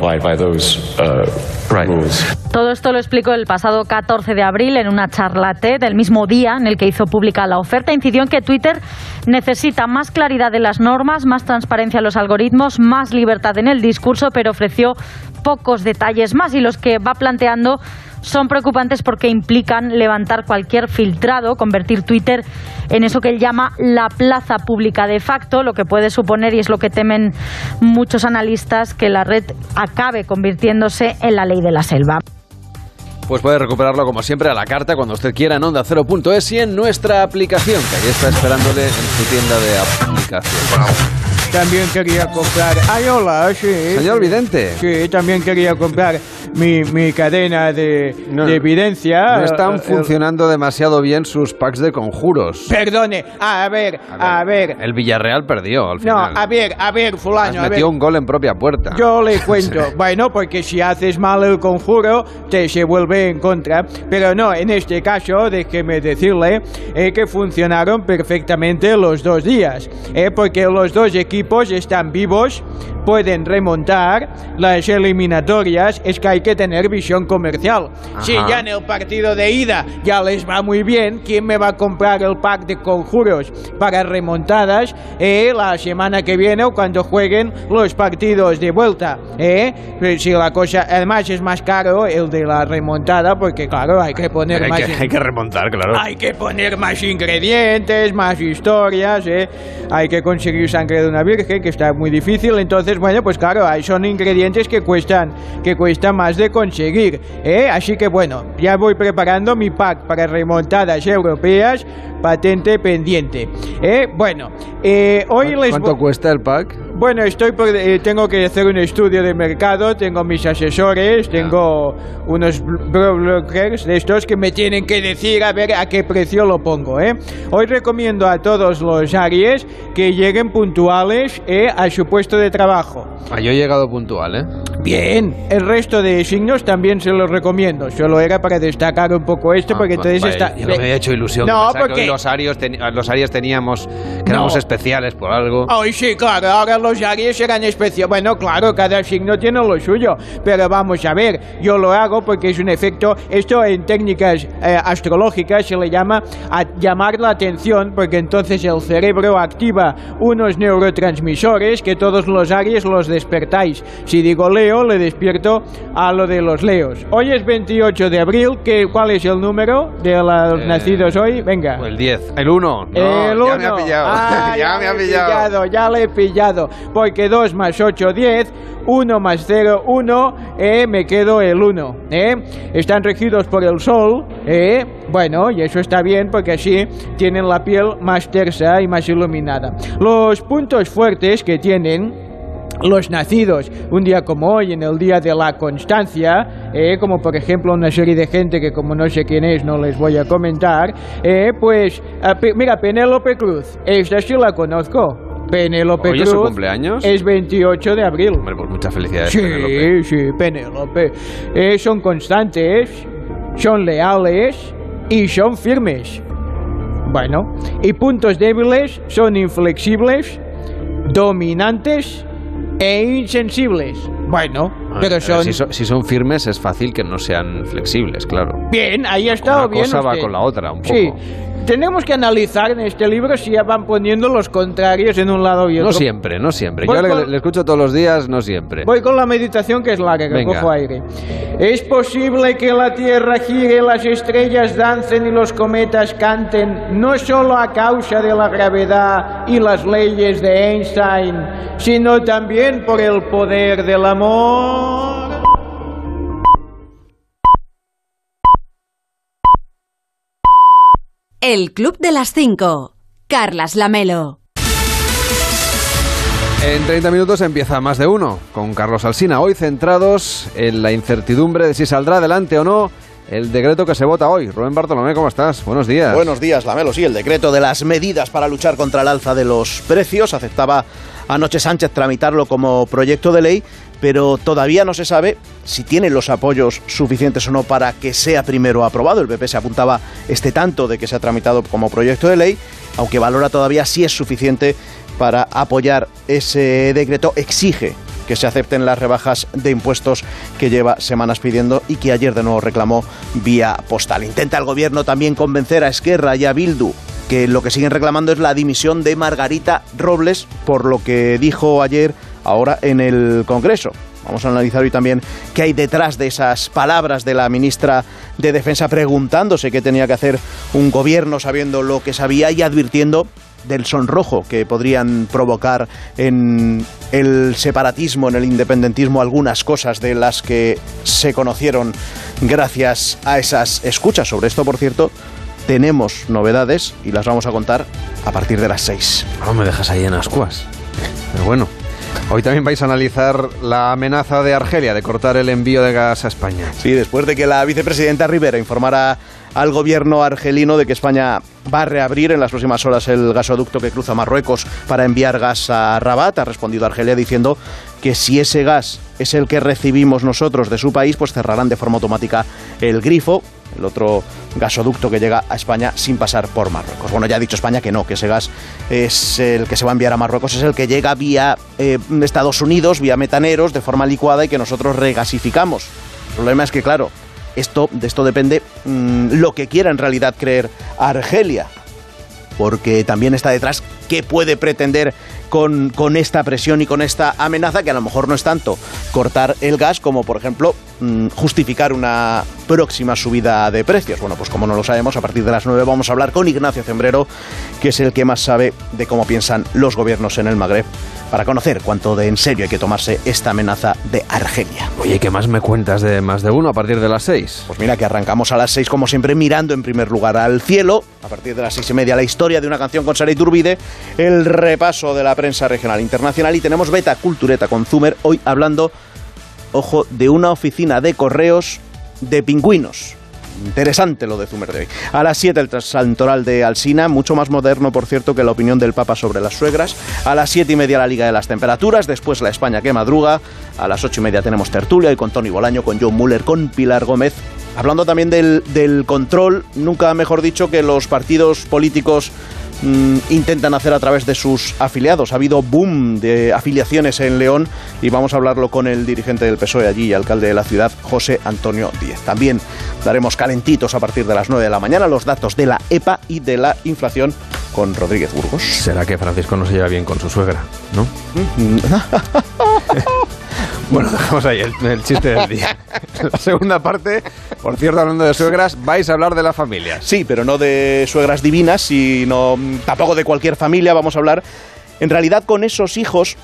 Todo esto lo explicó el pasado 14 de abril en una charla TED, el mismo día en el que hizo pública la oferta. Incidió en que Twitter necesita más claridad de las normas, más transparencia en los algoritmos, más libertad en el discurso, pero ofreció pocos detalles más y los que va planteando son preocupantes porque implican levantar cualquier filtrado, convertir Twitter en eso que él llama la plaza pública de facto, lo que puede suponer, y es lo que temen muchos analistas, que la red acabe convirtiéndose en la ley de la selva. Pues puede recuperarlo como siempre a la carta cuando usted quiera en Onda 0.es y en nuestra aplicación, que ahí está esperándole en su tienda de aplicación. También quería comprar. Ay, hola, sí. Señor Vidente. Sí, también quería comprar mi, mi cadena de, de evidencia. No están funcionando demasiado bien sus packs de conjuros. Perdone, a ver, a ver. El Villarreal perdió al No, final. a ver, a ver, fulano, a ver. Metió un gol en propia puerta. Yo le cuento. Bueno, porque si haces mal el conjuro, te se vuelve en contra. Pero no, en este caso, déjeme decirle eh, que funcionaron perfectamente los dos días. eh, porque los dos equipos están vivos, pueden remontar las eliminatorias. Es que hay que tener visión comercial. Si Ajá. ya en el partido de ida ya les va muy bien, ¿quién me va a comprar el pack de conjuros para remontadas eh, la semana que viene o cuando jueguen los partidos de vuelta? Eh? Pues Si la cosa, además es más caro el de la remontada porque claro, hay que poner hay, más... que, hay que remontar, claro. Hay que poner más ingredientes, más historias, ¿eh? Hay que conseguir sangre de una virgen, que está muy difícil. Entonces, bueno, pues claro, hay- son ingredientes que cuestan, que cuestan más de conseguir, ¿eh? Así que bueno, ya voy preparando mi pack para remontadas europeas, patente pendiente. ¿eh? Bueno, eh, hoy les ¿Cuánto cuesta el pack? Bueno, estoy por- eh, tengo que hacer un estudio de mercado, tengo mis asesores, tengo unos brokers de estos que me tienen que decir a ver a qué precio lo pongo, ¿eh? Hoy recomiendo a todos los Aries que lleguen puntuales eh, a su puesto de trabajo. Ah, yo he llegado puntual, ¿eh? Bien, el resto de signos también se los recomiendo. Solo era para destacar un poco esto, porque entonces Vaya, está. yo no me había hecho ilusión. No, que porque hoy los Arios, teni- los teníamos, que éramos No. especiales por algo. Ay, sí, claro, ahora los Aries serán especiales. Bueno, claro, cada signo tiene lo suyo. Pero vamos a ver, yo lo hago porque es un efecto. Esto en técnicas eh, astrológicas se le llama a llamar la atención, porque entonces el cerebro activa unos neurotransmisores que todos los Aries los despertáis. Si digo Leo, le despierto a lo de los Leos. Hoy es 28 de abril. ¿qué, ¿Cuál es el número de los Eh, nacidos hoy? Venga. El 10. El 1. el ya me ha pillado. Ah, ya me ha pillado. Ya le he pillado. Porque 2 más 8, 10. 1 más 0, 1. Eh, me quedo el 1. Eh. Están regidos por el sol. Eh. Bueno, y eso está bien porque así tienen la piel más tersa y más iluminada. Los puntos fuertes que tienen los nacidos un día como hoy, en el día de la constancia, eh, como por ejemplo una serie de gente que como no sé quién es no les voy a comentar, eh, pues mira, Penélope Cruz, esta sí la conozco. Penélope ¿Hoy es su cumpleaños? es 28 de abril. Hombre, pues muchas felicidades. Sí, Penélope. sí, Penélope. Eh, son constantes. son leales y son firmes. Bueno, y puntos débiles son inflexibles, dominantes e insensibles. Bueno, pero A ver, son... Si, son... si son firmes es fácil que no sean flexibles, claro. Bien, ahí ha estado Una bien cosa va con la otra, un poco. Sí, tenemos que analizar en este libro si ya van poniendo los contrarios en un lado y otro. No siempre, no siempre. Voy Yo le, con- le escucho todos los días, no siempre. Voy con la meditación que es larga, que Venga. cojo aire. Es posible que la Tierra gire, las estrellas dancen y los cometas canten, no solo a causa de la gravedad y las leyes de Einstein, sino también por el poder del amor. El Club de las 5. Carlas Lamelo. En 30 minutos empieza más de uno con Carlos Alsina. Hoy centrados en la incertidumbre de si saldrá adelante o no el decreto que se vota hoy. Rubén Bartolomé, ¿cómo estás? Buenos días. Buenos días, Lamelo. Sí, el decreto de las medidas para luchar contra el alza de los precios aceptaba anoche Sánchez tramitarlo como proyecto de ley, pero todavía no se sabe si tiene los apoyos suficientes o no para que sea primero aprobado. El PP se apuntaba este tanto de que se ha tramitado como proyecto de ley, aunque valora todavía si es suficiente para apoyar ese decreto. Exige que se acepten las rebajas de impuestos que lleva semanas pidiendo y que ayer de nuevo reclamó vía postal. Intenta el gobierno también convencer a Esquerra y a Bildu que lo que siguen reclamando es la dimisión de Margarita Robles por lo que dijo ayer ahora en el Congreso. Vamos a analizar hoy también qué hay detrás de esas palabras de la ministra de Defensa preguntándose qué tenía que hacer un gobierno sabiendo lo que sabía y advirtiendo del sonrojo que podrían provocar en el separatismo, en el independentismo, algunas cosas de las que se conocieron gracias a esas escuchas. Sobre esto, por cierto, tenemos novedades y las vamos a contar a partir de las seis. No me dejas ahí en ascuas. Pero bueno, hoy también vais a analizar la amenaza de Argelia de cortar el envío de gas a España. Sí, después de que la vicepresidenta Rivera informara al gobierno argelino de que España va a reabrir en las próximas horas el gasoducto que cruza Marruecos para enviar gas a Rabat, ha respondido Argelia diciendo que si ese gas es el que recibimos nosotros de su país, pues cerrarán de forma automática el grifo, el otro gasoducto que llega a España sin pasar por Marruecos. Bueno, ya ha dicho España que no, que ese gas es el que se va a enviar a Marruecos, es el que llega vía eh, Estados Unidos, vía metaneros, de forma licuada y que nosotros regasificamos. El problema es que, claro, esto, de esto depende mm, lo que quiera en realidad creer Argelia, porque también está detrás qué puede pretender con, con esta presión y con esta amenaza, que a lo mejor no es tanto cortar el gas como, por ejemplo, mm, justificar una próxima subida de precios. Bueno, pues como no lo sabemos, a partir de las 9 vamos a hablar con Ignacio Cembrero, que es el que más sabe de cómo piensan los gobiernos en el Magreb, para conocer cuánto de en serio hay que tomarse esta amenaza de Argelia. Oye, ¿qué más me cuentas de más de uno a partir de las seis? Pues mira que arrancamos a las 6 como siempre mirando en primer lugar al cielo. A partir de las seis y media la historia de una canción con Sara Iturbide, el repaso de la prensa regional internacional y tenemos Beta Cultureta con Zumer hoy hablando, ojo, de una oficina de correos de pingüinos. Interesante lo de Zumer de hoy. A las 7 el santoral de Alsina, mucho más moderno, por cierto, que la opinión del Papa sobre las suegras. A las 7 y media la Liga de las Temperaturas, después la España que madruga. A las 8 y media tenemos tertulia y con Tony Bolaño, con John Muller, con Pilar Gómez. Hablando también del, del control, nunca mejor dicho que los partidos políticos mm, intentan hacer a través de sus afiliados. Ha habido boom de afiliaciones en León y vamos a hablarlo con el dirigente del PSOE allí y alcalde de la ciudad, José Antonio Díez. También daremos calentitos a partir de las 9 de la mañana los datos de la EPA y de la inflación con Rodríguez Burgos. ¿Será que Francisco no se lleva bien con su suegra? ¿No? Bueno, dejamos ahí el, chiste del día. La segunda parte, por cierto, hablando de suegras, vais a hablar de la familia. Sí, pero no de suegras divinas, sino mm, tampoco de cualquier familia. Vamos a hablar, en realidad, con esos hijos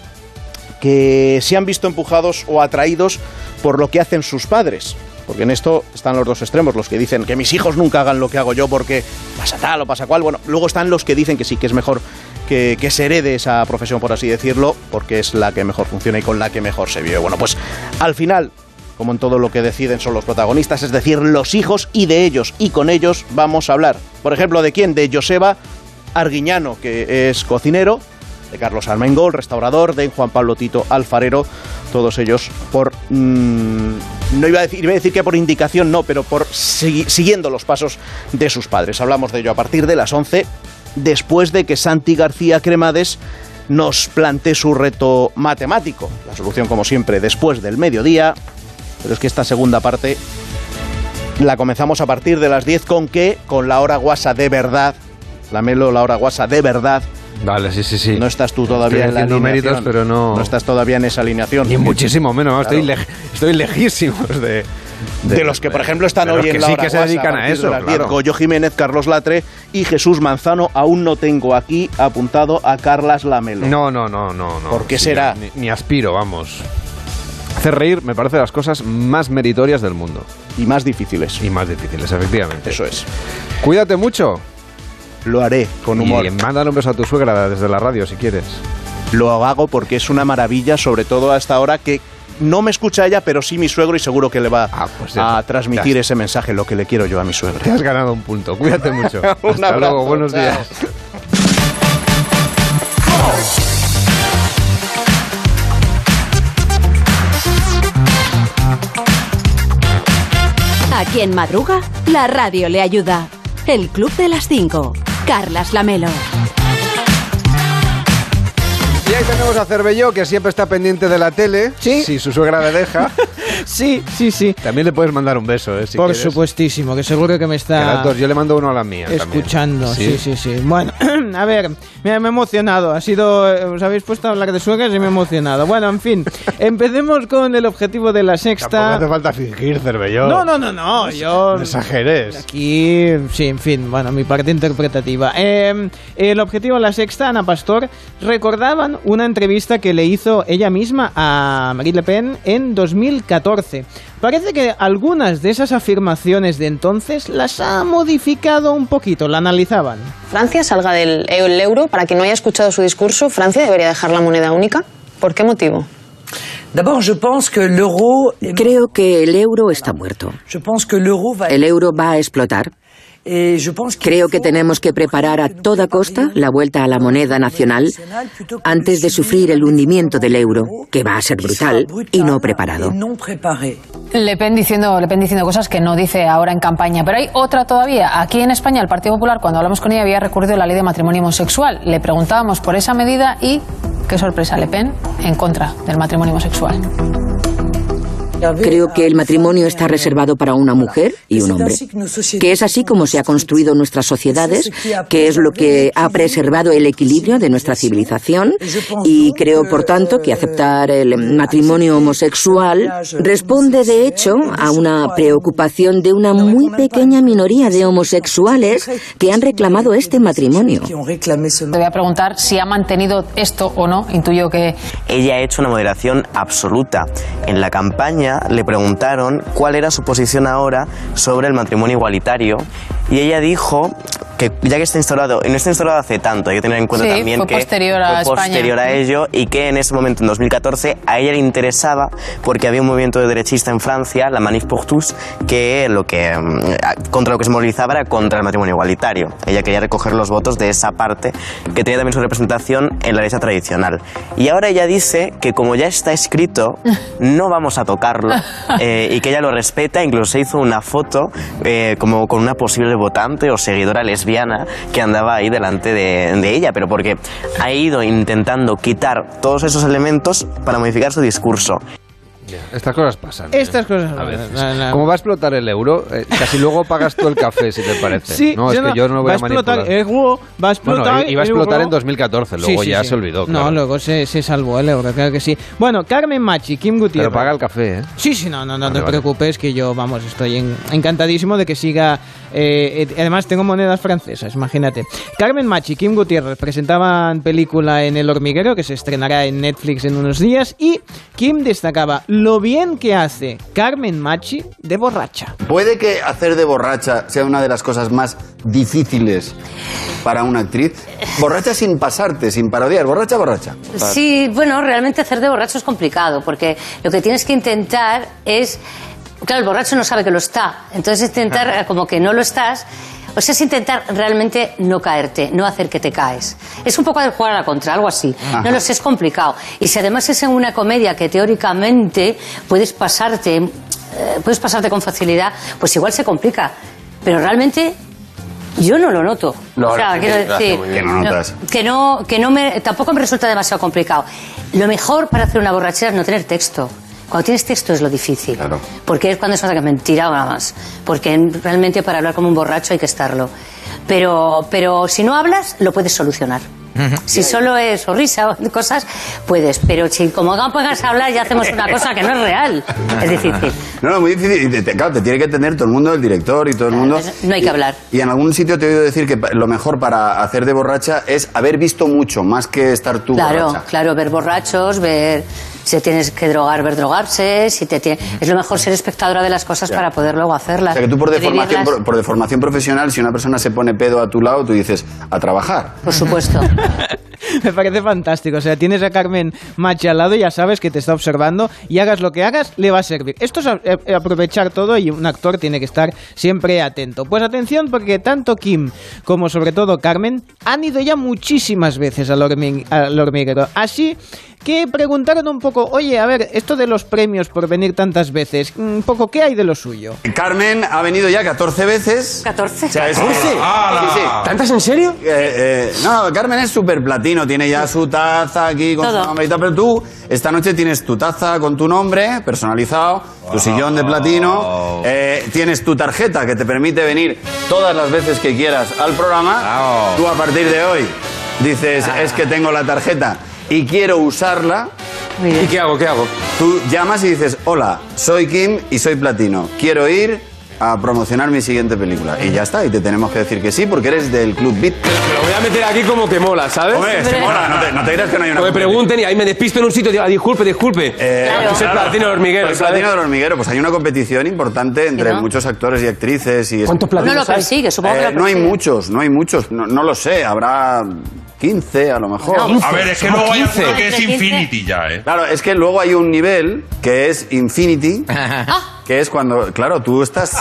que se han visto empujados o atraídos por lo que hacen sus padres. Porque en esto están los dos extremos, los que dicen que mis hijos nunca hagan lo que hago yo porque pasa tal o pasa cual. Bueno, luego están los que dicen que sí, que es mejor que, se herede esa profesión, por así decirlo, porque es la que mejor funciona y con la que mejor se vive. Bueno, pues al final, como en todo lo que deciden son los protagonistas, es decir, los hijos y de ellos y con ellos vamos a hablar. Por ejemplo, ¿de quién? De Joseba Arguiñano, que es cocinero, de Carlos Armengol, restaurador, de Juan Pablo Tito, alfarero, todos ellos por mm, no iba a decir, iba a decir que por indicación no, pero por siguiendo los pasos de sus padres. Hablamos de ello a partir de las 11, después de que Santi García Cremades nos plantee su reto matemático. La solución, como siempre, después del mediodía, pero es que esta segunda parte la comenzamos a partir de las 10 con qué? Con la hora guasa de verdad. La Melo, la hora guasa de verdad. Vale, sí, sí, sí. No estás tú todavía Estoy en la méritos, pero no- No estás todavía en esa alineación. Ni muchísimo menos, Claro. estoy, lej- estoy lejísimos de, De, los que, por ejemplo, están de hoy en la sí hora que se dedican a de eso, las 10. claro. Goyo Jiménez, Carlos Latre y Jesús Manzano. Aún no tengo aquí apuntado a Carlas Lamelo. No, no, no, no. no. ¿Por qué Sí, será? Ni, ni aspiro, vamos. Hacer reír me parece de las cosas más meritorias del mundo. Y más difíciles. Y más difíciles, efectivamente. Eso es. Cuídate mucho. Lo haré con humor. Y mándale un beso a tu suegra desde la radio si quieres. Lo hago porque es una maravilla, sobre todo a esta hora que no me escucha ella, pero sí mi suegro y seguro que le va pues ya a transmitir ese mensaje, lo que le quiero yo a mi suegro. Te has ganado un punto. Cuídate mucho. Un Hasta abrazo, luego. Buenos chao. días. A quien madruga, la radio le ayuda. El Club de las 5. Carlas Lamelo. Y ahí tenemos a Cervelló, que siempre está pendiente de la tele. Sí. Si su suegra le deja. Sí, sí, sí. También le puedes mandar un beso, ¿eh? Si Por quieres. supuestísimo, que seguro que me está dos, yo le mando uno a la mía. también. escuchando. Sí, sí, sí. Bueno, a ver, me, me he emocionado. Ha sido, eh, os habéis puesto a hablar de suegras y me he emocionado. Bueno, en fin, empecemos con el objetivo de la Tampoco sexta. hace falta fingir, Cervelló. No, no, no, no. Yo No exageres. Aquí, sí, en fin, bueno, mi parte interpretativa. Eh, el objetivo de la sexta, Ana Pastor, recordaban una entrevista que le hizo ella misma a Marine Le Pen en 2014. Parece que algunas de esas afirmaciones de entonces las ha modificado un poquito, la analizaban. Francia salga del el euro. Para quien no haya escuchado su discurso, Francia debería dejar la moneda única. ¿Por qué motivo? Creo que el euro está muerto. El euro va a explotar. Creo que tenemos que preparar a toda costa la vuelta a la moneda nacional antes de sufrir el hundimiento del euro, que va a ser brutal y no preparado. Le Pen diciendo, Le Pen diciendo cosas que no dice ahora en campaña. Pero hay otra todavía. Aquí en España, el Partido Popular, cuando hablamos con ella, había recurrido a la ley de matrimonio homosexual. Le preguntábamos por esa medida y, qué sorpresa, Le Pen en contra del matrimonio homosexual. Creo que el matrimonio está reservado para una mujer y un hombre, que es así como se ha construido nuestras sociedades, que es lo que ha preservado el equilibrio de nuestra civilización y creo, por tanto, que aceptar el matrimonio homosexual responde, de hecho, a una preocupación de una muy pequeña minoría de homosexuales que han reclamado este matrimonio. Te voy a preguntar si ha mantenido esto o no. Intuyo que Ella ha hecho una moderación absoluta. En la campaña le preguntaron cuál era su posición ahora sobre el matrimonio igualitario y ella dijo que ya que está instaurado, y no está instaurado hace tanto, hay que tener en cuenta Sí, también fue que posterior a fue posterior a ello y que en ese momento, en 2014, a ella le interesaba porque había un movimiento de derechista en Francia, la Manif pour tous, que lo que mm, contra lo que se movilizaba era contra el matrimonio igualitario. Ella quería recoger los votos de esa parte que tenía también su representación en la iglesia tradicional. Y ahora ella dice que como ya está escrito, no vamos a tocarlo eh, y que ella lo respeta. Incluso se hizo una foto eh, como con una posible votante o seguidora lesbiana que andaba ahí delante de, ella, pero porque ha ido intentando quitar todos esos elementos para modificar su discurso. Estas cosas pasan. ¿eh? Estas cosas. A veces. Na- Como va a explotar el euro, eh, casi luego pagas tú el café, si te parece. Sí, no, es que yo no voy a, explotar manipular. el euro, va a explotar. Bueno, iba a explotar en 2014, luego Sí, sí, ya se olvidó. No, luego se, se salvó el euro, claro que sí. Bueno, Carmen Machi, Kim Gutiérrez. Pero paga el café, ¿eh? Sí, sí, no, no, no Vale, te vale. preocupes que yo, vamos, estoy en- encantadísimo de que siga. eh, eh, además, tengo monedas francesas, imagínate. Carmen Machi, Kim Gutiérrez presentaban película en El Hormiguero, que se estrenará en Netflix en unos días, y Kim destacaba lo bien que hace Carmen Machi de borracha. ¿Puede que hacer de borracha sea una de las cosas más difíciles para una actriz? Borracha sin pasarte, sin parodiar, borracha, borracha. Sí, bueno, realmente hacer de borracho es complicado, porque lo que tienes que intentar es. Claro, el borracho no sabe que lo está, entonces intentar como que no lo estás. O sea, es intentar realmente no caerte, no hacer que te caes. Es un poco de jugar a la contra, algo así. Ajá. No lo sé, es complicado. Y si además es en una comedia que teóricamente puedes pasarte eh, puedes pasarte con facilidad, pues igual se complica. Pero realmente yo no lo noto. No, o sea, no, quiero decir. Que no notas. que no, que no me, tampoco me resulta demasiado complicado. Lo mejor para hacer una borrachera es no tener texto. Cuando tienes texto es lo difícil. Porque es cuando es que mentira o nada más. Porque realmente para hablar como un borracho hay que estarlo. Pero, pero si no hablas, lo puedes solucionar. Si solo es o risa o cosas, puedes. Pero si como no pongas a hablar ya hacemos una cosa que no es real, es difícil. No, no, muy difícil. Y te- te- claro, te tiene que tener todo el mundo, el director y todo el mundo. No hay que hablar. Y en algún sitio te he oído decir que lo mejor para hacer de borracha es haber visto mucho, más que estar tú Claro, borracha. claro, ver borrachos, ver si te tienes que drogar, ver drogarse, si te tiene- es lo mejor ser espectadora de las cosas Ya. para poder luego O hacerlas. sea, que tú por deformación, vivirlas. por, por deformación profesional, si una persona se pone pedo a tu lado, tú dices, a trabajar. Por supuesto. Me parece fantástico. O sea, tienes a Carmen Machi al lado, ya sabes que te está observando y hagas lo que hagas, le va a servir. Esto es a- a- aprovechar todo y un actor tiene que estar siempre atento. Pues atención porque tanto Kim como sobre todo Carmen han ido ya muchísimas veces al hormiguero. Así que preguntaron un poco, oye, a ver, esto de los premios por venir tantas veces, un poco, ¿qué hay de lo suyo? Carmen ha venido ya 14 veces. 14. O sea, es- ¿14? Sí, sí. ¿Tantas en serio? Eh, eh, no, Carmen es súper platino, tiene ya su taza aquí con Todo. su nombre y tal, pero tú esta noche tienes tu taza con tu nombre personalizado, tu sillón de platino, eh, tienes tu tarjeta que te permite venir todas las veces que quieras al programa. Tú a partir de hoy dices, es que tengo la tarjeta y quiero usarla. ¿Y qué hago? ¿Qué hago? Tú llamas y dices, hola, soy Kim y soy platino. Quiero ir a promocionar mi siguiente película. Y ya está, y te tenemos que decir que sí, porque eres del Club Beat. Lo voy a meter aquí como que mola, ¿sabes? Hombre, mola, no te, no te creas que no hay una Que me pregunten y ahí me despisto en un sitio y digo, ah, disculpe, disculpe. Eh, soy platino del hormiguero, Soy ¿sabes? platino del hormiguero. Pues hay una competición importante entre no? muchos actores y actrices. Y ¿Cuántos platinos No lo persigue, supongo que Eh, no hay muchos, no hay muchos. No, no lo sé, habrá 15 a lo mejor. No, A ver, es que luego hay 15. alguno que es Entre 15. Infinity ya, ¿eh? Claro, es que luego hay un nivel que es Infinity, que es cuando, claro, tú estás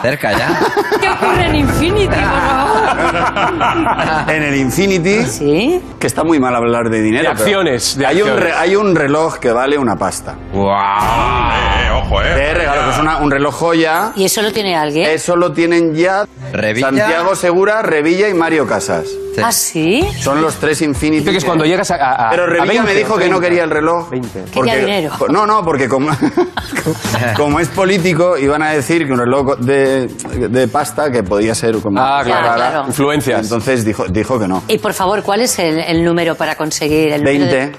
Cerca ya. ¿Qué ocurre en Infinity, por favor? en el Infinity, ¿Sí? que está muy mal hablar de dinero. De pero acciones, de hay, Un acciones. re- hay un reloj que vale una pasta. Eh, ojo, eh. De regalo, que es una- un reloj joya. ¿Y eso lo tiene alguien? Eso lo tienen ya Revilla. Santiago Segura, Revilla y Mario Casas. Sí. ¿Ah, sí? Son los tres Infinity. Dice que es cuando llegas a. a- a- Pero a Revilla me 20, dijo que no 30. quería el reloj. 20. porque- dinero. No, no, porque como, como es político, iban a decir que un reloj de, de pasta que podía ser como. Ah, claro, claro. Influencias. Entonces dijo, dijo que no. Y por favor, ¿cuál es el, el número para conseguir el número 20. de-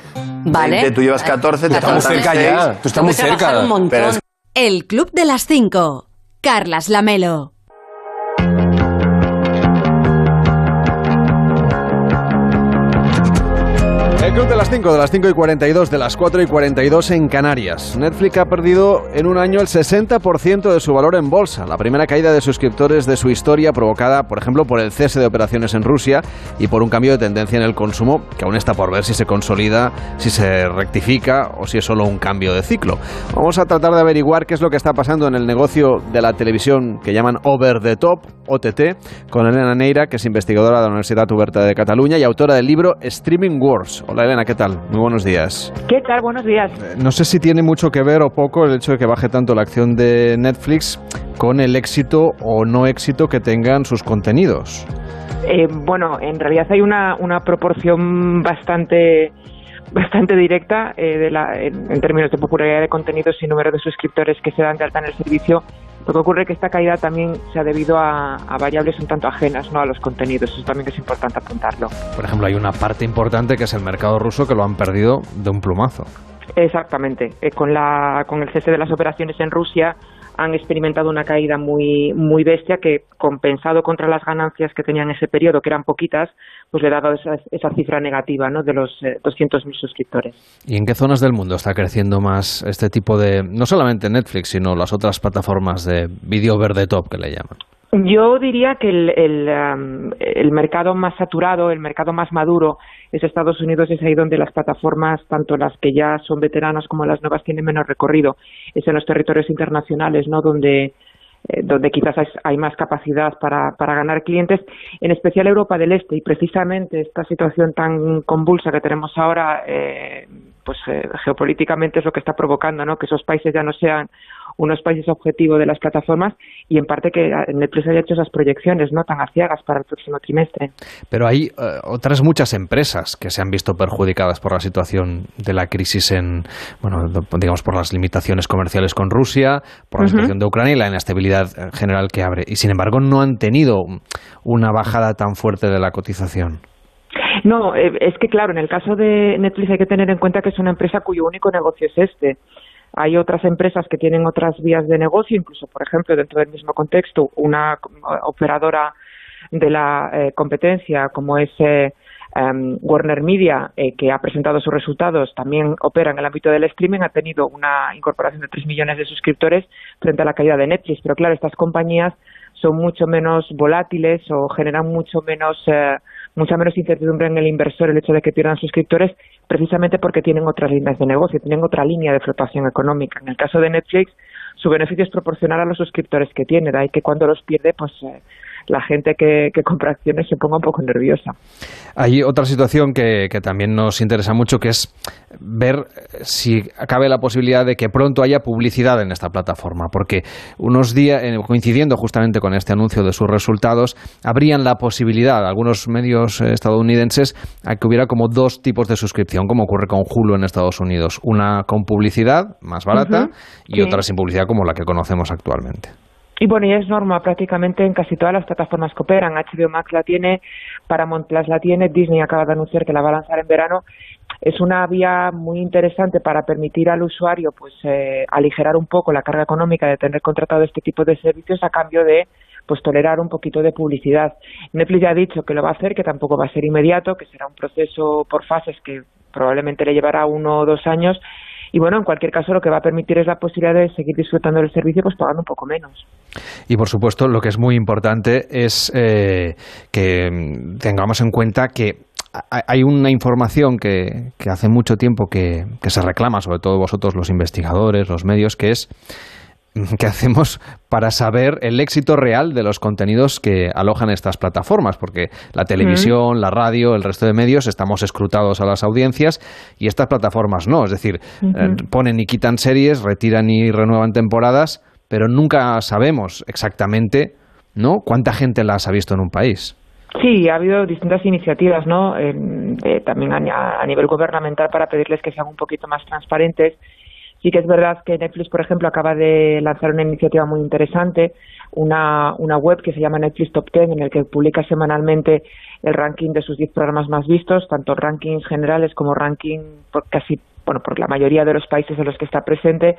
Vale. 20, tú llevas 14, te Estamos cerca ya. Tú estás muy cerca. un montón. Pero es- El Club de las 5. Carlas Lamelo. El de las 5, de las 5 y 42, de las 4 y 42 en Canarias. Netflix ha perdido en un año el 60% de su valor en bolsa. La primera caída de suscriptores de su historia provocada, por ejemplo, por el cese de operaciones en Rusia y por un cambio de tendencia en el consumo que aún está por ver si se consolida, si se rectifica o si es solo un cambio de ciclo. Vamos a tratar de averiguar qué es lo que está pasando en el negocio de la televisión que llaman Over the Top, OTT, con Elena Neira, que es investigadora de la Universidad Uberta de Cataluña y autora del libro Streaming Wars. Elena, ¿qué tal? Muy buenos días. ¿Qué tal? Buenos días. No sé si tiene mucho que ver o poco el hecho de que baje tanto la acción de Netflix con el éxito o no éxito que tengan sus contenidos. Eh, bueno, en realidad hay una, una proporción bastante bastante directa eh, de la, en, en términos de popularidad de contenidos y número de suscriptores que se dan de alta en el servicio. Lo que ocurre es que esta caída también se ha debido a, a variables un tanto ajenas ¿no? a los contenidos. Eso también es importante apuntarlo. Por ejemplo, hay una parte importante que es el mercado ruso que lo han perdido de un plumazo. Exactamente. Eh, con, la, con el cese de las operaciones en Rusia han experimentado una caída muy, muy bestia que, compensado contra las ganancias que tenían en ese periodo, que eran poquitas, pues le ha dado esa, esa cifra negativa ¿no? de los eh, 200.000 suscriptores. ¿Y en qué zonas del mundo está creciendo más este tipo de, no solamente Netflix, sino las otras plataformas de vídeo verde top que le llaman? Yo diría que el, el, um, el mercado más saturado, el mercado más maduro es Estados Unidos, es ahí donde las plataformas, tanto las que ya son veteranas como las nuevas, tienen menos recorrido. Es en los territorios internacionales, ¿no? Donde, eh, donde quizás hay, más capacidad para, para ganar clientes, en especial Europa del Este. Y precisamente esta situación tan convulsa que tenemos ahora, eh, pues eh, geopolíticamente es lo que está provocando, ¿no? Que esos países ya no sean unos países objetivo de las plataformas y en parte que Netflix haya hecho esas proyecciones no tan aciagas para el próximo trimestre. Pero hay eh, otras muchas empresas que se han visto perjudicadas por la situación de la crisis en, bueno, digamos por las limitaciones comerciales con Rusia, por la situación de Ucrania y la inestabilidad eh, general que abre. Y sin embargo no han tenido una bajada tan fuerte de la cotización. No, eh, es que claro, en el caso de Netflix hay que tener en cuenta que es una empresa cuyo único negocio es este. Hay otras empresas que tienen otras vías de negocio, incluso, por ejemplo, dentro del mismo contexto, una operadora de la eh, competencia como es eh, em, Warner Media, que ha presentado sus resultados, también opera en el ámbito del streaming, ha tenido una incorporación de 3 millones de suscriptores frente a la caída de Netflix. Pero claro, estas compañías son mucho menos volátiles o generan mucho menos mucha menos incertidumbre en el inversor el hecho de que pierdan suscriptores precisamente porque tienen otras líneas de negocio, tienen otra línea de flotación económica. En el caso de Netflix, su beneficio es proporcionar a los suscriptores que tiene, de ahí que cuando los pierde, pues eh, la gente que, compra acciones se ponga un poco nerviosa. Hay otra situación que, también nos interesa mucho, que es ver si cabe la posibilidad de que pronto haya publicidad en esta plataforma, porque unos días, coincidiendo justamente con este anuncio de sus resultados, habrían la posibilidad, algunos medios estadounidenses, a que hubiera como dos tipos de suscripción, como ocurre con Hulu en Estados Unidos, una con publicidad más barata y otra sin publicidad como la que conocemos actualmente. Y bueno, ya es norma prácticamente en casi todas las plataformas que operan. HBO Max la tiene, Paramount Plus la tiene, Disney acaba de anunciar que la va a lanzar en verano. Es una vía muy interesante para permitir al usuario pues eh, aligerar un poco la carga económica de tener contratado este tipo de servicios a cambio de pues tolerar un poquito de publicidad. Netflix ya ha dicho que lo va a hacer, que tampoco va a ser inmediato, que será un proceso por fases que probablemente le llevará uno o dos años y bueno, en cualquier caso lo que va a permitir es la posibilidad de seguir disfrutando del servicio pues pagando un poco menos. Y por supuesto, lo que es muy importante es eh, que tengamos en cuenta que hay una información que, que hace mucho tiempo que, que se reclama, sobre todo vosotros los investigadores, los medios, que es que hacemos para saber el éxito real de los contenidos que alojan estas plataformas, porque la televisión, la radio, el resto de medios estamos escrutados a las audiencias y estas plataformas no, es decir, eh, ponen y quitan series, retiran y renuevan temporadas, pero nunca sabemos exactamente, ¿no? cuánta gente las ha visto en un país. Sí, ha habido distintas iniciativas, ¿no? Eh, también a, a nivel gubernamental para pedirles que sean un poquito más transparentes Sí que es verdad que Netflix, por ejemplo, acaba de lanzar una iniciativa muy interesante, una, una web que se llama Netflix Top 10, en el que publica semanalmente el ranking de sus 10 programas más vistos, tanto rankings generales como ranking por casi, bueno, por la mayoría de los países en los que está presente.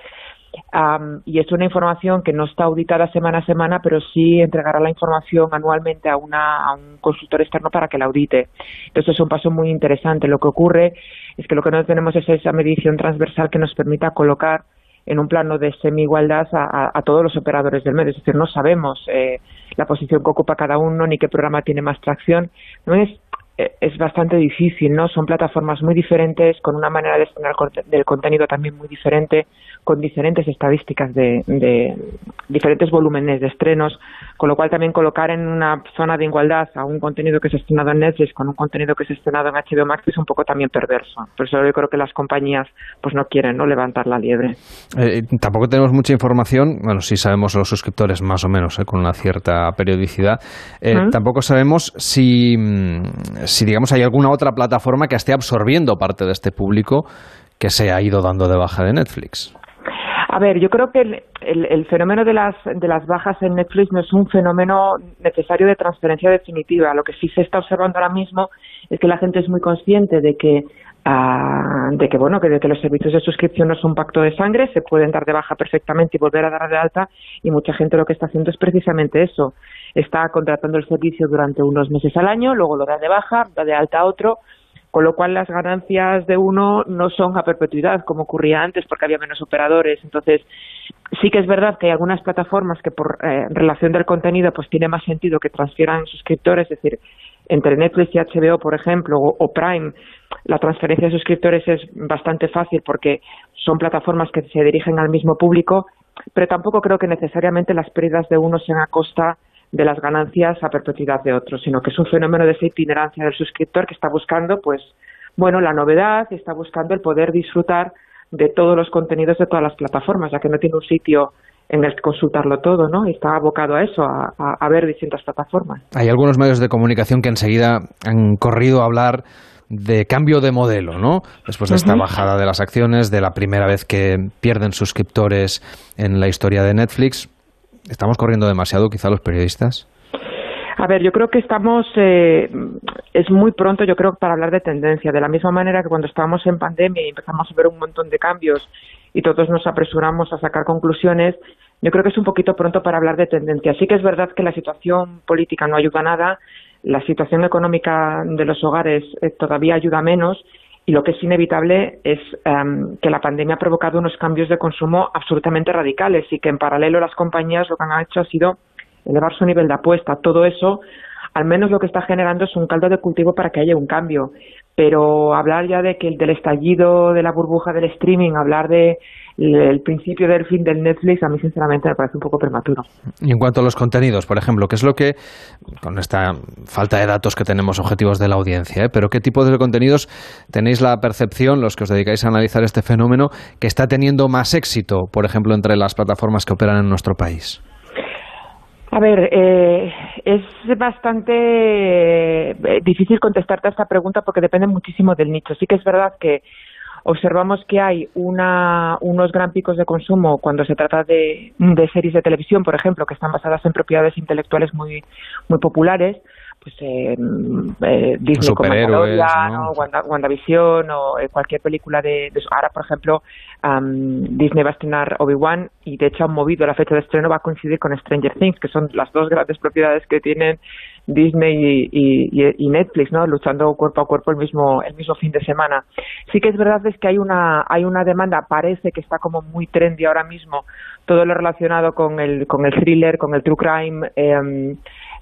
Y es una información que no está auditada semana a semana, pero sí entregará la información anualmente a, una, a un consultor externo para que la audite. Entonces es un paso muy interesante. Lo que ocurre es que lo que no tenemos es esa medición transversal que nos permita colocar en un plano de semi-igualdad a, todos los operadores del medio. Es decir, no sabemos eh, la posición que ocupa cada uno ni qué programa tiene más tracción. No es eh, es bastante difícil, ¿no? Son plataformas muy diferentes, con una manera de estrenar del contenido también muy diferente, con diferentes estadísticas de, diferentes volúmenes de estrenos, con lo cual también colocar en una zona de igualdad a un contenido que se ha estrenado en Netflix con un contenido que se ha estrenado en HBO Max es un poco también perverso. Por eso yo creo que las compañías pues no quieren no levantar la liebre. Eh, tampoco tenemos mucha información, bueno, sí sabemos los suscriptores más o menos, con una cierta periodicidad. Tampoco sabemos si mm, si digamos hay alguna otra plataforma que esté absorbiendo parte de este público que se ha ido dando de baja de Netflix. A ver, yo creo que el, fenómeno de las, de las bajas en Netflix no es un fenómeno necesario de transferencia definitiva. Lo que sí se está observando ahora mismo es que la gente es muy consciente de que ah, de que bueno que, de que los servicios de suscripción no son pacto de sangre se pueden dar de baja perfectamente y volver a dar de alta y mucha gente lo que está haciendo es precisamente eso está contratando el servicio durante unos meses al año, luego lo da de baja, da de alta a otro, con lo cual las ganancias de uno no son a perpetuidad como ocurría antes porque había menos operadores. Entonces, sí que es verdad que hay algunas plataformas que por eh, relación del contenido pues tiene más sentido que transfieran suscriptores, es decir, entre Netflix y HBO, por ejemplo, o, Prime, la transferencia de suscriptores es bastante fácil porque son plataformas que se dirigen al mismo público, pero tampoco creo que necesariamente las pérdidas de uno sean a costa de las ganancias a perpetuidad de otros, sino que es un fenómeno de esa itinerancia del suscriptor que está buscando, pues, bueno, la novedad, está buscando el poder disfrutar de todos los contenidos de todas las plataformas, ya que no tiene un sitio en el que consultarlo todo, ¿no? Y está abocado a eso, a, a- ver distintas plataformas. Hay algunos medios de comunicación que enseguida han corrido a hablar de cambio de modelo, ¿no? Después de esta bajada de las acciones, de la primera vez que pierden suscriptores en la historia de Netflix. ¿Estamos corriendo demasiado, quizá, los periodistas? A ver, yo creo que estamos, eh, es muy pronto, yo creo, para hablar de tendencia. De la misma manera que cuando estábamos en pandemia y empezamos a ver un montón de cambios y todos nos apresuramos a sacar conclusiones, yo creo que es un poquito pronto para hablar de tendencia. Sí que es verdad que la situación política no ayuda nada, la situación económica de los hogares eh, todavía ayuda menos y lo que es inevitable es em, que la pandemia ha provocado unos cambios de consumo absolutamente radicales y que en paralelo las compañías lo que han hecho ha sido elevar su nivel de apuesta. Todo eso, al menos lo que está generando es un caldo de cultivo para que haya un cambio. Pero hablar ya de que el del estallido de la burbuja del streaming, hablar de el principio del fin del Netflix, a mí sinceramente me parece un poco prematuro. Y en cuanto a los contenidos, por ejemplo, ¿qué es lo que, con esta falta de datos que tenemos objetivos de la audiencia, ¿eh? pero qué tipo de contenidos tenéis la percepción, los que os dedicáis a analizar este fenómeno, que está teniendo más éxito, por ejemplo, entre las plataformas que operan en nuestro país? A ver, eh, es bastante eh, difícil contestarte a esta pregunta porque depende muchísimo del nicho. Sí que es verdad que observamos que hay una, unos gran picos de consumo cuando se trata de, de series de televisión, por ejemplo, que están basadas en propiedades intelectuales muy, muy populares, pues eh, eh, Disney Superhéroes, Mandalorian, ¿no? o Wanda- WandaVision o eh, cualquier película de, de- ahora por ejemplo am, Disney va a estrenar Obi-Wan y de hecho han movido la fecha de estreno va a coincidir con Stranger Things que son las dos grandes propiedades que tienen Disney y, y- y Netflix no luchando cuerpo a cuerpo el mismo el mismo fin de semana. Sí que es verdad es que hay una hay una demanda parece que está como muy trendy ahora mismo todo lo relacionado con el con el thriller con el true crime em,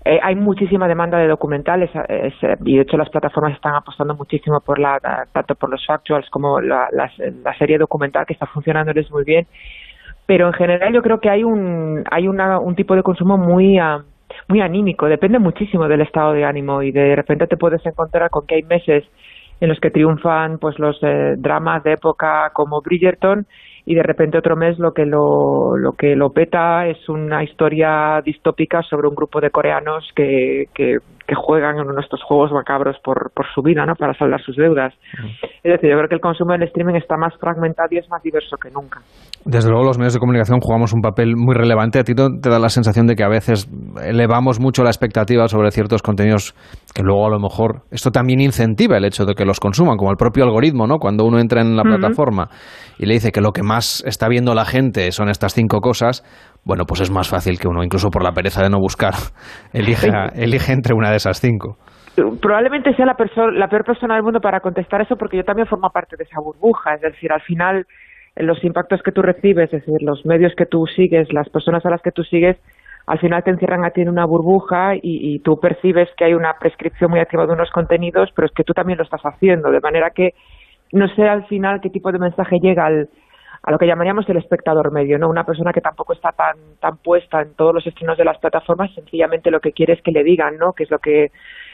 eh, hay muchísima demanda de documentales eh, eh, y de hecho las plataformas están apostando muchísimo por la tanto por los factuals como la, la- la serie documental que está funcionándoles muy bien. Pero en general yo creo que hay un hay una, un tipo de consumo muy ah, muy anímico depende muchísimo del estado de ánimo y de repente te puedes encontrar con que hay meses en los que triunfan pues los eh, dramas de época como Bridgerton y de repente otro mes lo que lo, lo que lo peta es una historia distópica sobre un grupo de coreanos que, que, que juegan en uno de estos juegos macabros por, por su vida, ¿no? Para saldar sus deudas. Es decir, yo creo que el consumo del streaming está más fragmentado y es más diverso que nunca. Desde luego los medios de comunicación jugamos un papel muy relevante. A ti te da la sensación de que a veces elevamos mucho la expectativa sobre ciertos contenidos que luego a lo mejor esto también incentiva el hecho de que los consuman, como el propio algoritmo, ¿no? Cuando uno entra en la plataforma y le dice que lo que más está viendo la gente son estas cinco cosas, bueno, pues es más fácil que uno, incluso por la pereza de no buscar, elija, elige entre una de esas cinco. Probablemente sea la, la peor persona del mundo para contestar eso porque yo también formo parte de esa burbuja. Es decir, al final eh, los impactos que tú recibes, es decir, los medios que tú sigues, las personas a las que tú sigues, al final te encierran a ti en una burbuja y, y tú percibes que hay una prescripción muy activa de unos contenidos, pero es que tú también lo estás haciendo. De manera que no sé al final qué tipo de mensaje llega al, a lo que llamaríamos el espectador medio, ¿no? Una persona que tampoco está tan tan puesta en todos los estrenos de las plataformas, sencillamente lo que quiere es que le digan, ¿no? Qué es lo que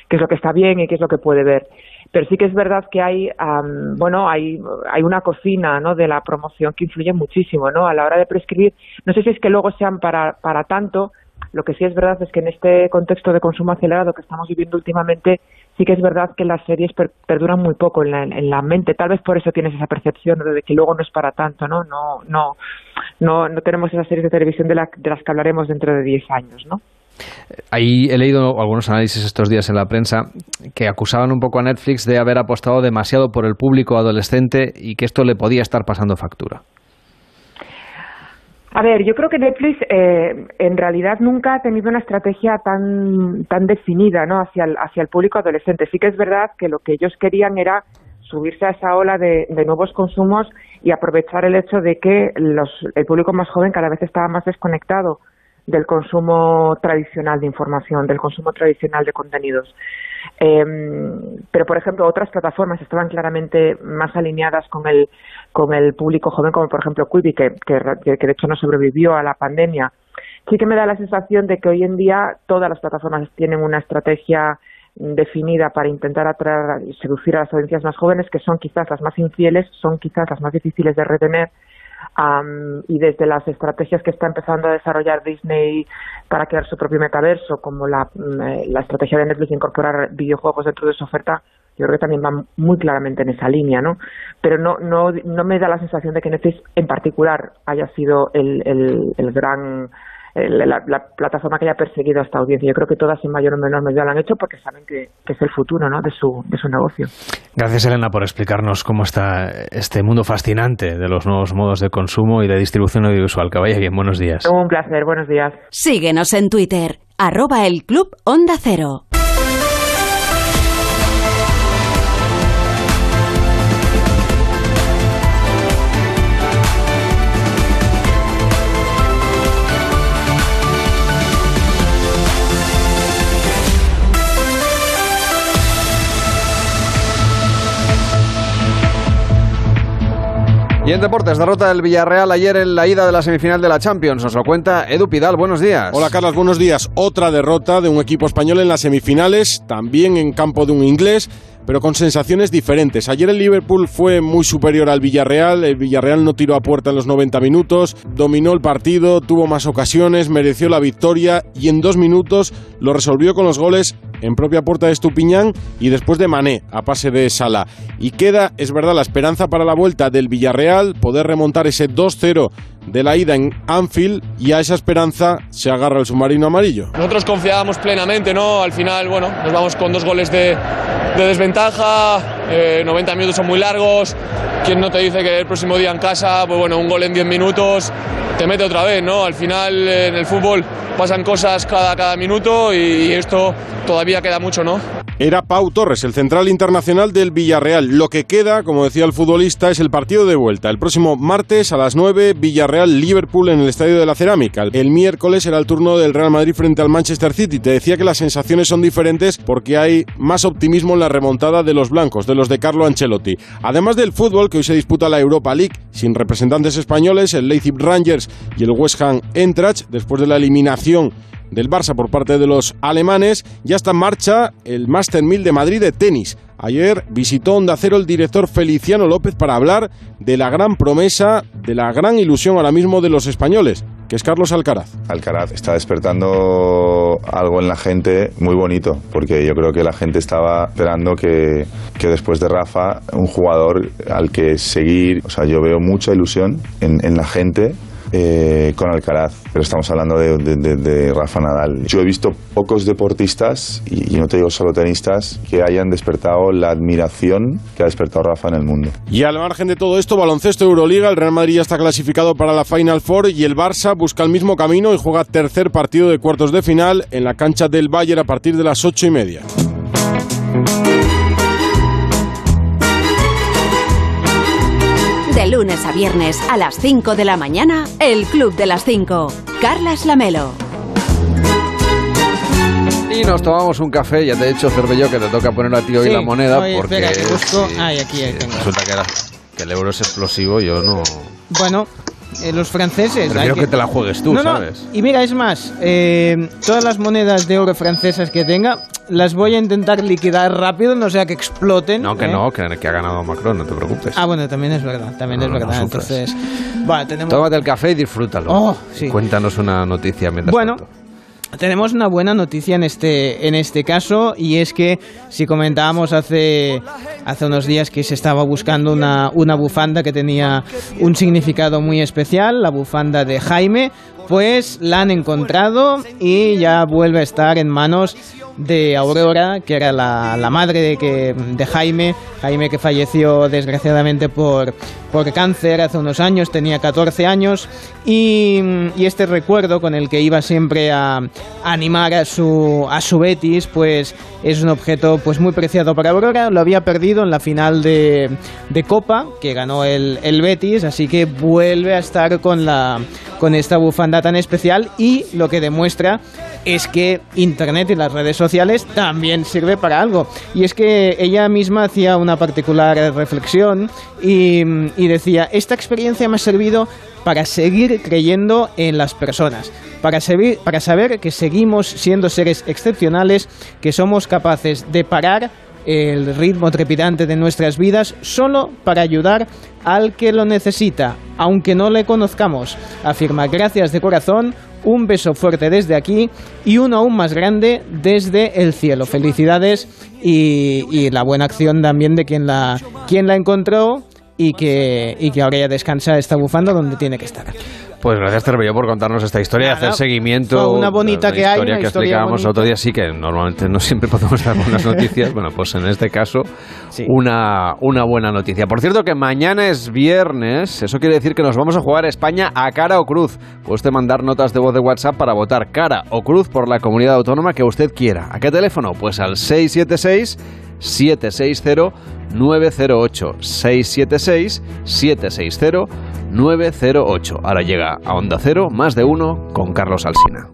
qué es lo que está bien y qué es lo que puede ver. Pero sí que es verdad que hay, am, bueno, hay, hay una cocina, ¿no? De la promoción que influye muchísimo, ¿no? A la hora de prescribir, no sé si es que luego sean para, para tanto, lo que sí es verdad es que en este contexto de consumo acelerado que estamos viviendo últimamente, sí que es verdad que las series per- perduran muy poco en la, en la mente. Tal vez por eso tienes esa percepción de que luego no es para tanto, ¿no? No, no, no, no tenemos esas series de televisión de, la- de las que hablaremos dentro de 10 años, ¿no? Ahí he leído algunos análisis estos días en la prensa que acusaban un poco a Netflix de haber apostado demasiado por el público adolescente y que esto le podía estar pasando factura. A ver, yo creo que Netflix eh, en realidad nunca ha tenido una estrategia tan tan definida, ¿no? Hacia el hacia el público adolescente. Sí que es verdad que lo que ellos querían era subirse a esa ola de, de nuevos consumos y aprovechar el hecho de que los, el público más joven cada vez estaba más desconectado del consumo tradicional de información, del consumo tradicional de contenidos. Eh, pero, por ejemplo, otras plataformas estaban claramente más alineadas con el, con el público joven, como por ejemplo Quibi, que, que, de hecho no sobrevivió a la pandemia. Sí que me da la sensación de que hoy en día todas las plataformas tienen una estrategia definida para intentar atraer y seducir a las audiencias más jóvenes, que son quizás las más infieles, son quizás las más difíciles de retener, am, y desde las estrategias que está empezando a desarrollar Disney para crear su propio metaverso, como la, mm, eh, la estrategia de Netflix de incorporar videojuegos dentro de su oferta, yo creo que también va muy claramente en esa línea, ¿no? Pero no, no, no me da la sensación de que Netflix en particular haya sido el, el, el gran la, la plataforma que haya perseguido a esta audiencia. Yo creo que todas en mayor o menor medida lo han hecho porque saben que, que es el futuro ¿no? de, su, de su negocio. Gracias, Elena, por explicarnos cómo está este mundo fascinante de los nuevos modos de consumo y de distribución audiovisual. Que vaya bien, buenos días. Un placer, buenos días. Síguenos en Twitter, arroba el Club Onda Cero. Y en deportes, derrota del Villarreal ayer en la ida de la semifinal de la Champions. Nos lo cuenta Edu Pidal. Buenos días. Hola Carlos, buenos días. Otra derrota de un equipo español en las semifinales, también en campo de un inglés, pero con sensaciones diferentes. Ayer el Liverpool fue muy superior al Villarreal, el Villarreal no tiró a puerta en los 90 minutos, dominó el partido, tuvo más ocasiones, mereció la victoria y en dos minutos lo resolvió con los goles en propia puerta de Estupiñán y después de Mané a pase de Sala. Y queda, es verdad, la esperanza para la vuelta del Villarreal, poder remontar ese 2-0 de la ida en Anfield y a esa esperanza se agarra el submarino amarillo. Nosotros confiábamos plenamente, ¿no? Al final, bueno, nos vamos con dos goles de, de desventaja, eh, 90 minutos son muy largos, ¿quién no te dice que el próximo día en casa, pues bueno, un gol en 10 minutos te mete otra vez, ¿no? Al final eh, en el fútbol pasan cosas cada, cada minuto y, y esto todavía queda mucho, ¿no? Era Pau Torres, el central internacional del Villarreal. Lo que queda, como decía el futbolista, es el partido de vuelta. El próximo martes a las 9, Villarreal-Liverpool en el Estadio de la Cerámica. El miércoles será el turno del Real Madrid frente al Manchester City. Te decía que las sensaciones son diferentes porque hay más optimismo en la remontada de los blancos, de los de Carlo Ancelotti. Además del fútbol, que hoy se disputa la Europa League sin representantes españoles, el Leipzig Rangers y el West Ham Eintracht, después de la eliminación del Barça por parte de los alemanes, ya está en marcha el Master 1000 de Madrid de tenis. Ayer visitó Onda Cero el director Feliciano López para hablar de la gran promesa, de la gran ilusión ahora mismo de los españoles, que es Carlos Alcaraz. Alcaraz está despertando algo en la gente muy bonito, porque yo creo que la gente estaba esperando que, que después de Rafa, un jugador al que seguir, o sea, yo veo mucha ilusión en, en la gente eh, con Alcaraz, pero estamos hablando de, de- Rafa Nadal. Yo he visto pocos deportistas, y, y no te digo solo tenistas, que hayan despertado la admiración que ha despertado Rafa en el mundo. Y al margen de todo esto, baloncesto Euroliga, el Real Madrid ya está clasificado para la Final Four y el Barça busca el mismo camino y juega tercer partido de cuartos de final en la cancha del Bayern a partir de las ocho y media. De lunes a viernes a las 5 de la mañana, el Club de las 5. Carlas Lamelo. Y nos tomamos un café. Ya te he dicho, Cervello, que te toca poner a ti hoy Sí, la moneda. oye, porque espera, que busco- Ay, aquí, ahí tengo. resulta que, era- que el euro es explosivo. Yo no. Bueno, eh, los franceses. Prefiero que te la juegues tú, No, no, ¿sabes? Y mira, es más, eh, todas las monedas de euro francesas que tenga, las voy a intentar liquidar rápido, no sea que exploten. No, que ¿eh? no, que, que ha ganado Macron, no te preocupes. Ah, bueno, también es verdad, también No, es verdad. Entonces, bueno, tenemos... Tómate el café y disfrútalo. Oh, sí. Cuéntanos una noticia mientras Bueno, tanto. Tenemos una buena noticia en este, en este caso y es que si comentábamos hace, hace unos días que se estaba buscando una, una bufanda que tenía un significado muy especial, la bufanda de Jaime, pues la han encontrado y ya vuelve a estar en manos de Aurora, que era la, madre de, que, de Jaime, Jaime que falleció desgraciadamente por, por cáncer hace unos años, tenía 14 años, y, este recuerdo con el que iba siempre a, a animar a su, a su Betis, pues es un objeto pues muy preciado para Aurora, lo había perdido en la final de, de Copa, que ganó el, el Betis, así que vuelve a estar con, la, con esta bufanda tan especial y lo que demuestra es que Internet y las redes sociales también sirve para algo. Y es que ella misma hacía una particular reflexión y, decía, esta experiencia me ha servido para seguir creyendo en las personas, para, servir- para saber que seguimos siendo seres excepcionales, que somos capaces de parar el ritmo trepidante de nuestras vidas solo para ayudar al que lo necesita, aunque no le conozcamos. Afirma gracias de corazón, un beso fuerte desde aquí y uno aún más grande desde el cielo. Felicidades y, la buena acción también de quien la, quien la encontró y que, y que ahora ya descansa esta bufanda donde tiene que estar. Pues gracias, Terbello, por contarnos esta historia y hacer seguimiento. una bonita que hay, historia que explicábamos bonita. otro día. Sí, que normalmente no siempre podemos dar buenas noticias. bueno, pues en este caso, una, una buena noticia. Por cierto, que mañana es viernes. Eso quiere decir que nos vamos a jugar España a cara o cruz. Puede usted mandar notas de voz de WhatsApp para votar cara o cruz por la comunidad autónoma que usted quiera. ¿A qué teléfono? Pues al 676 760 908 676 760 908. Ahora llega a Onda Cero más de uno con Carlos Alsina.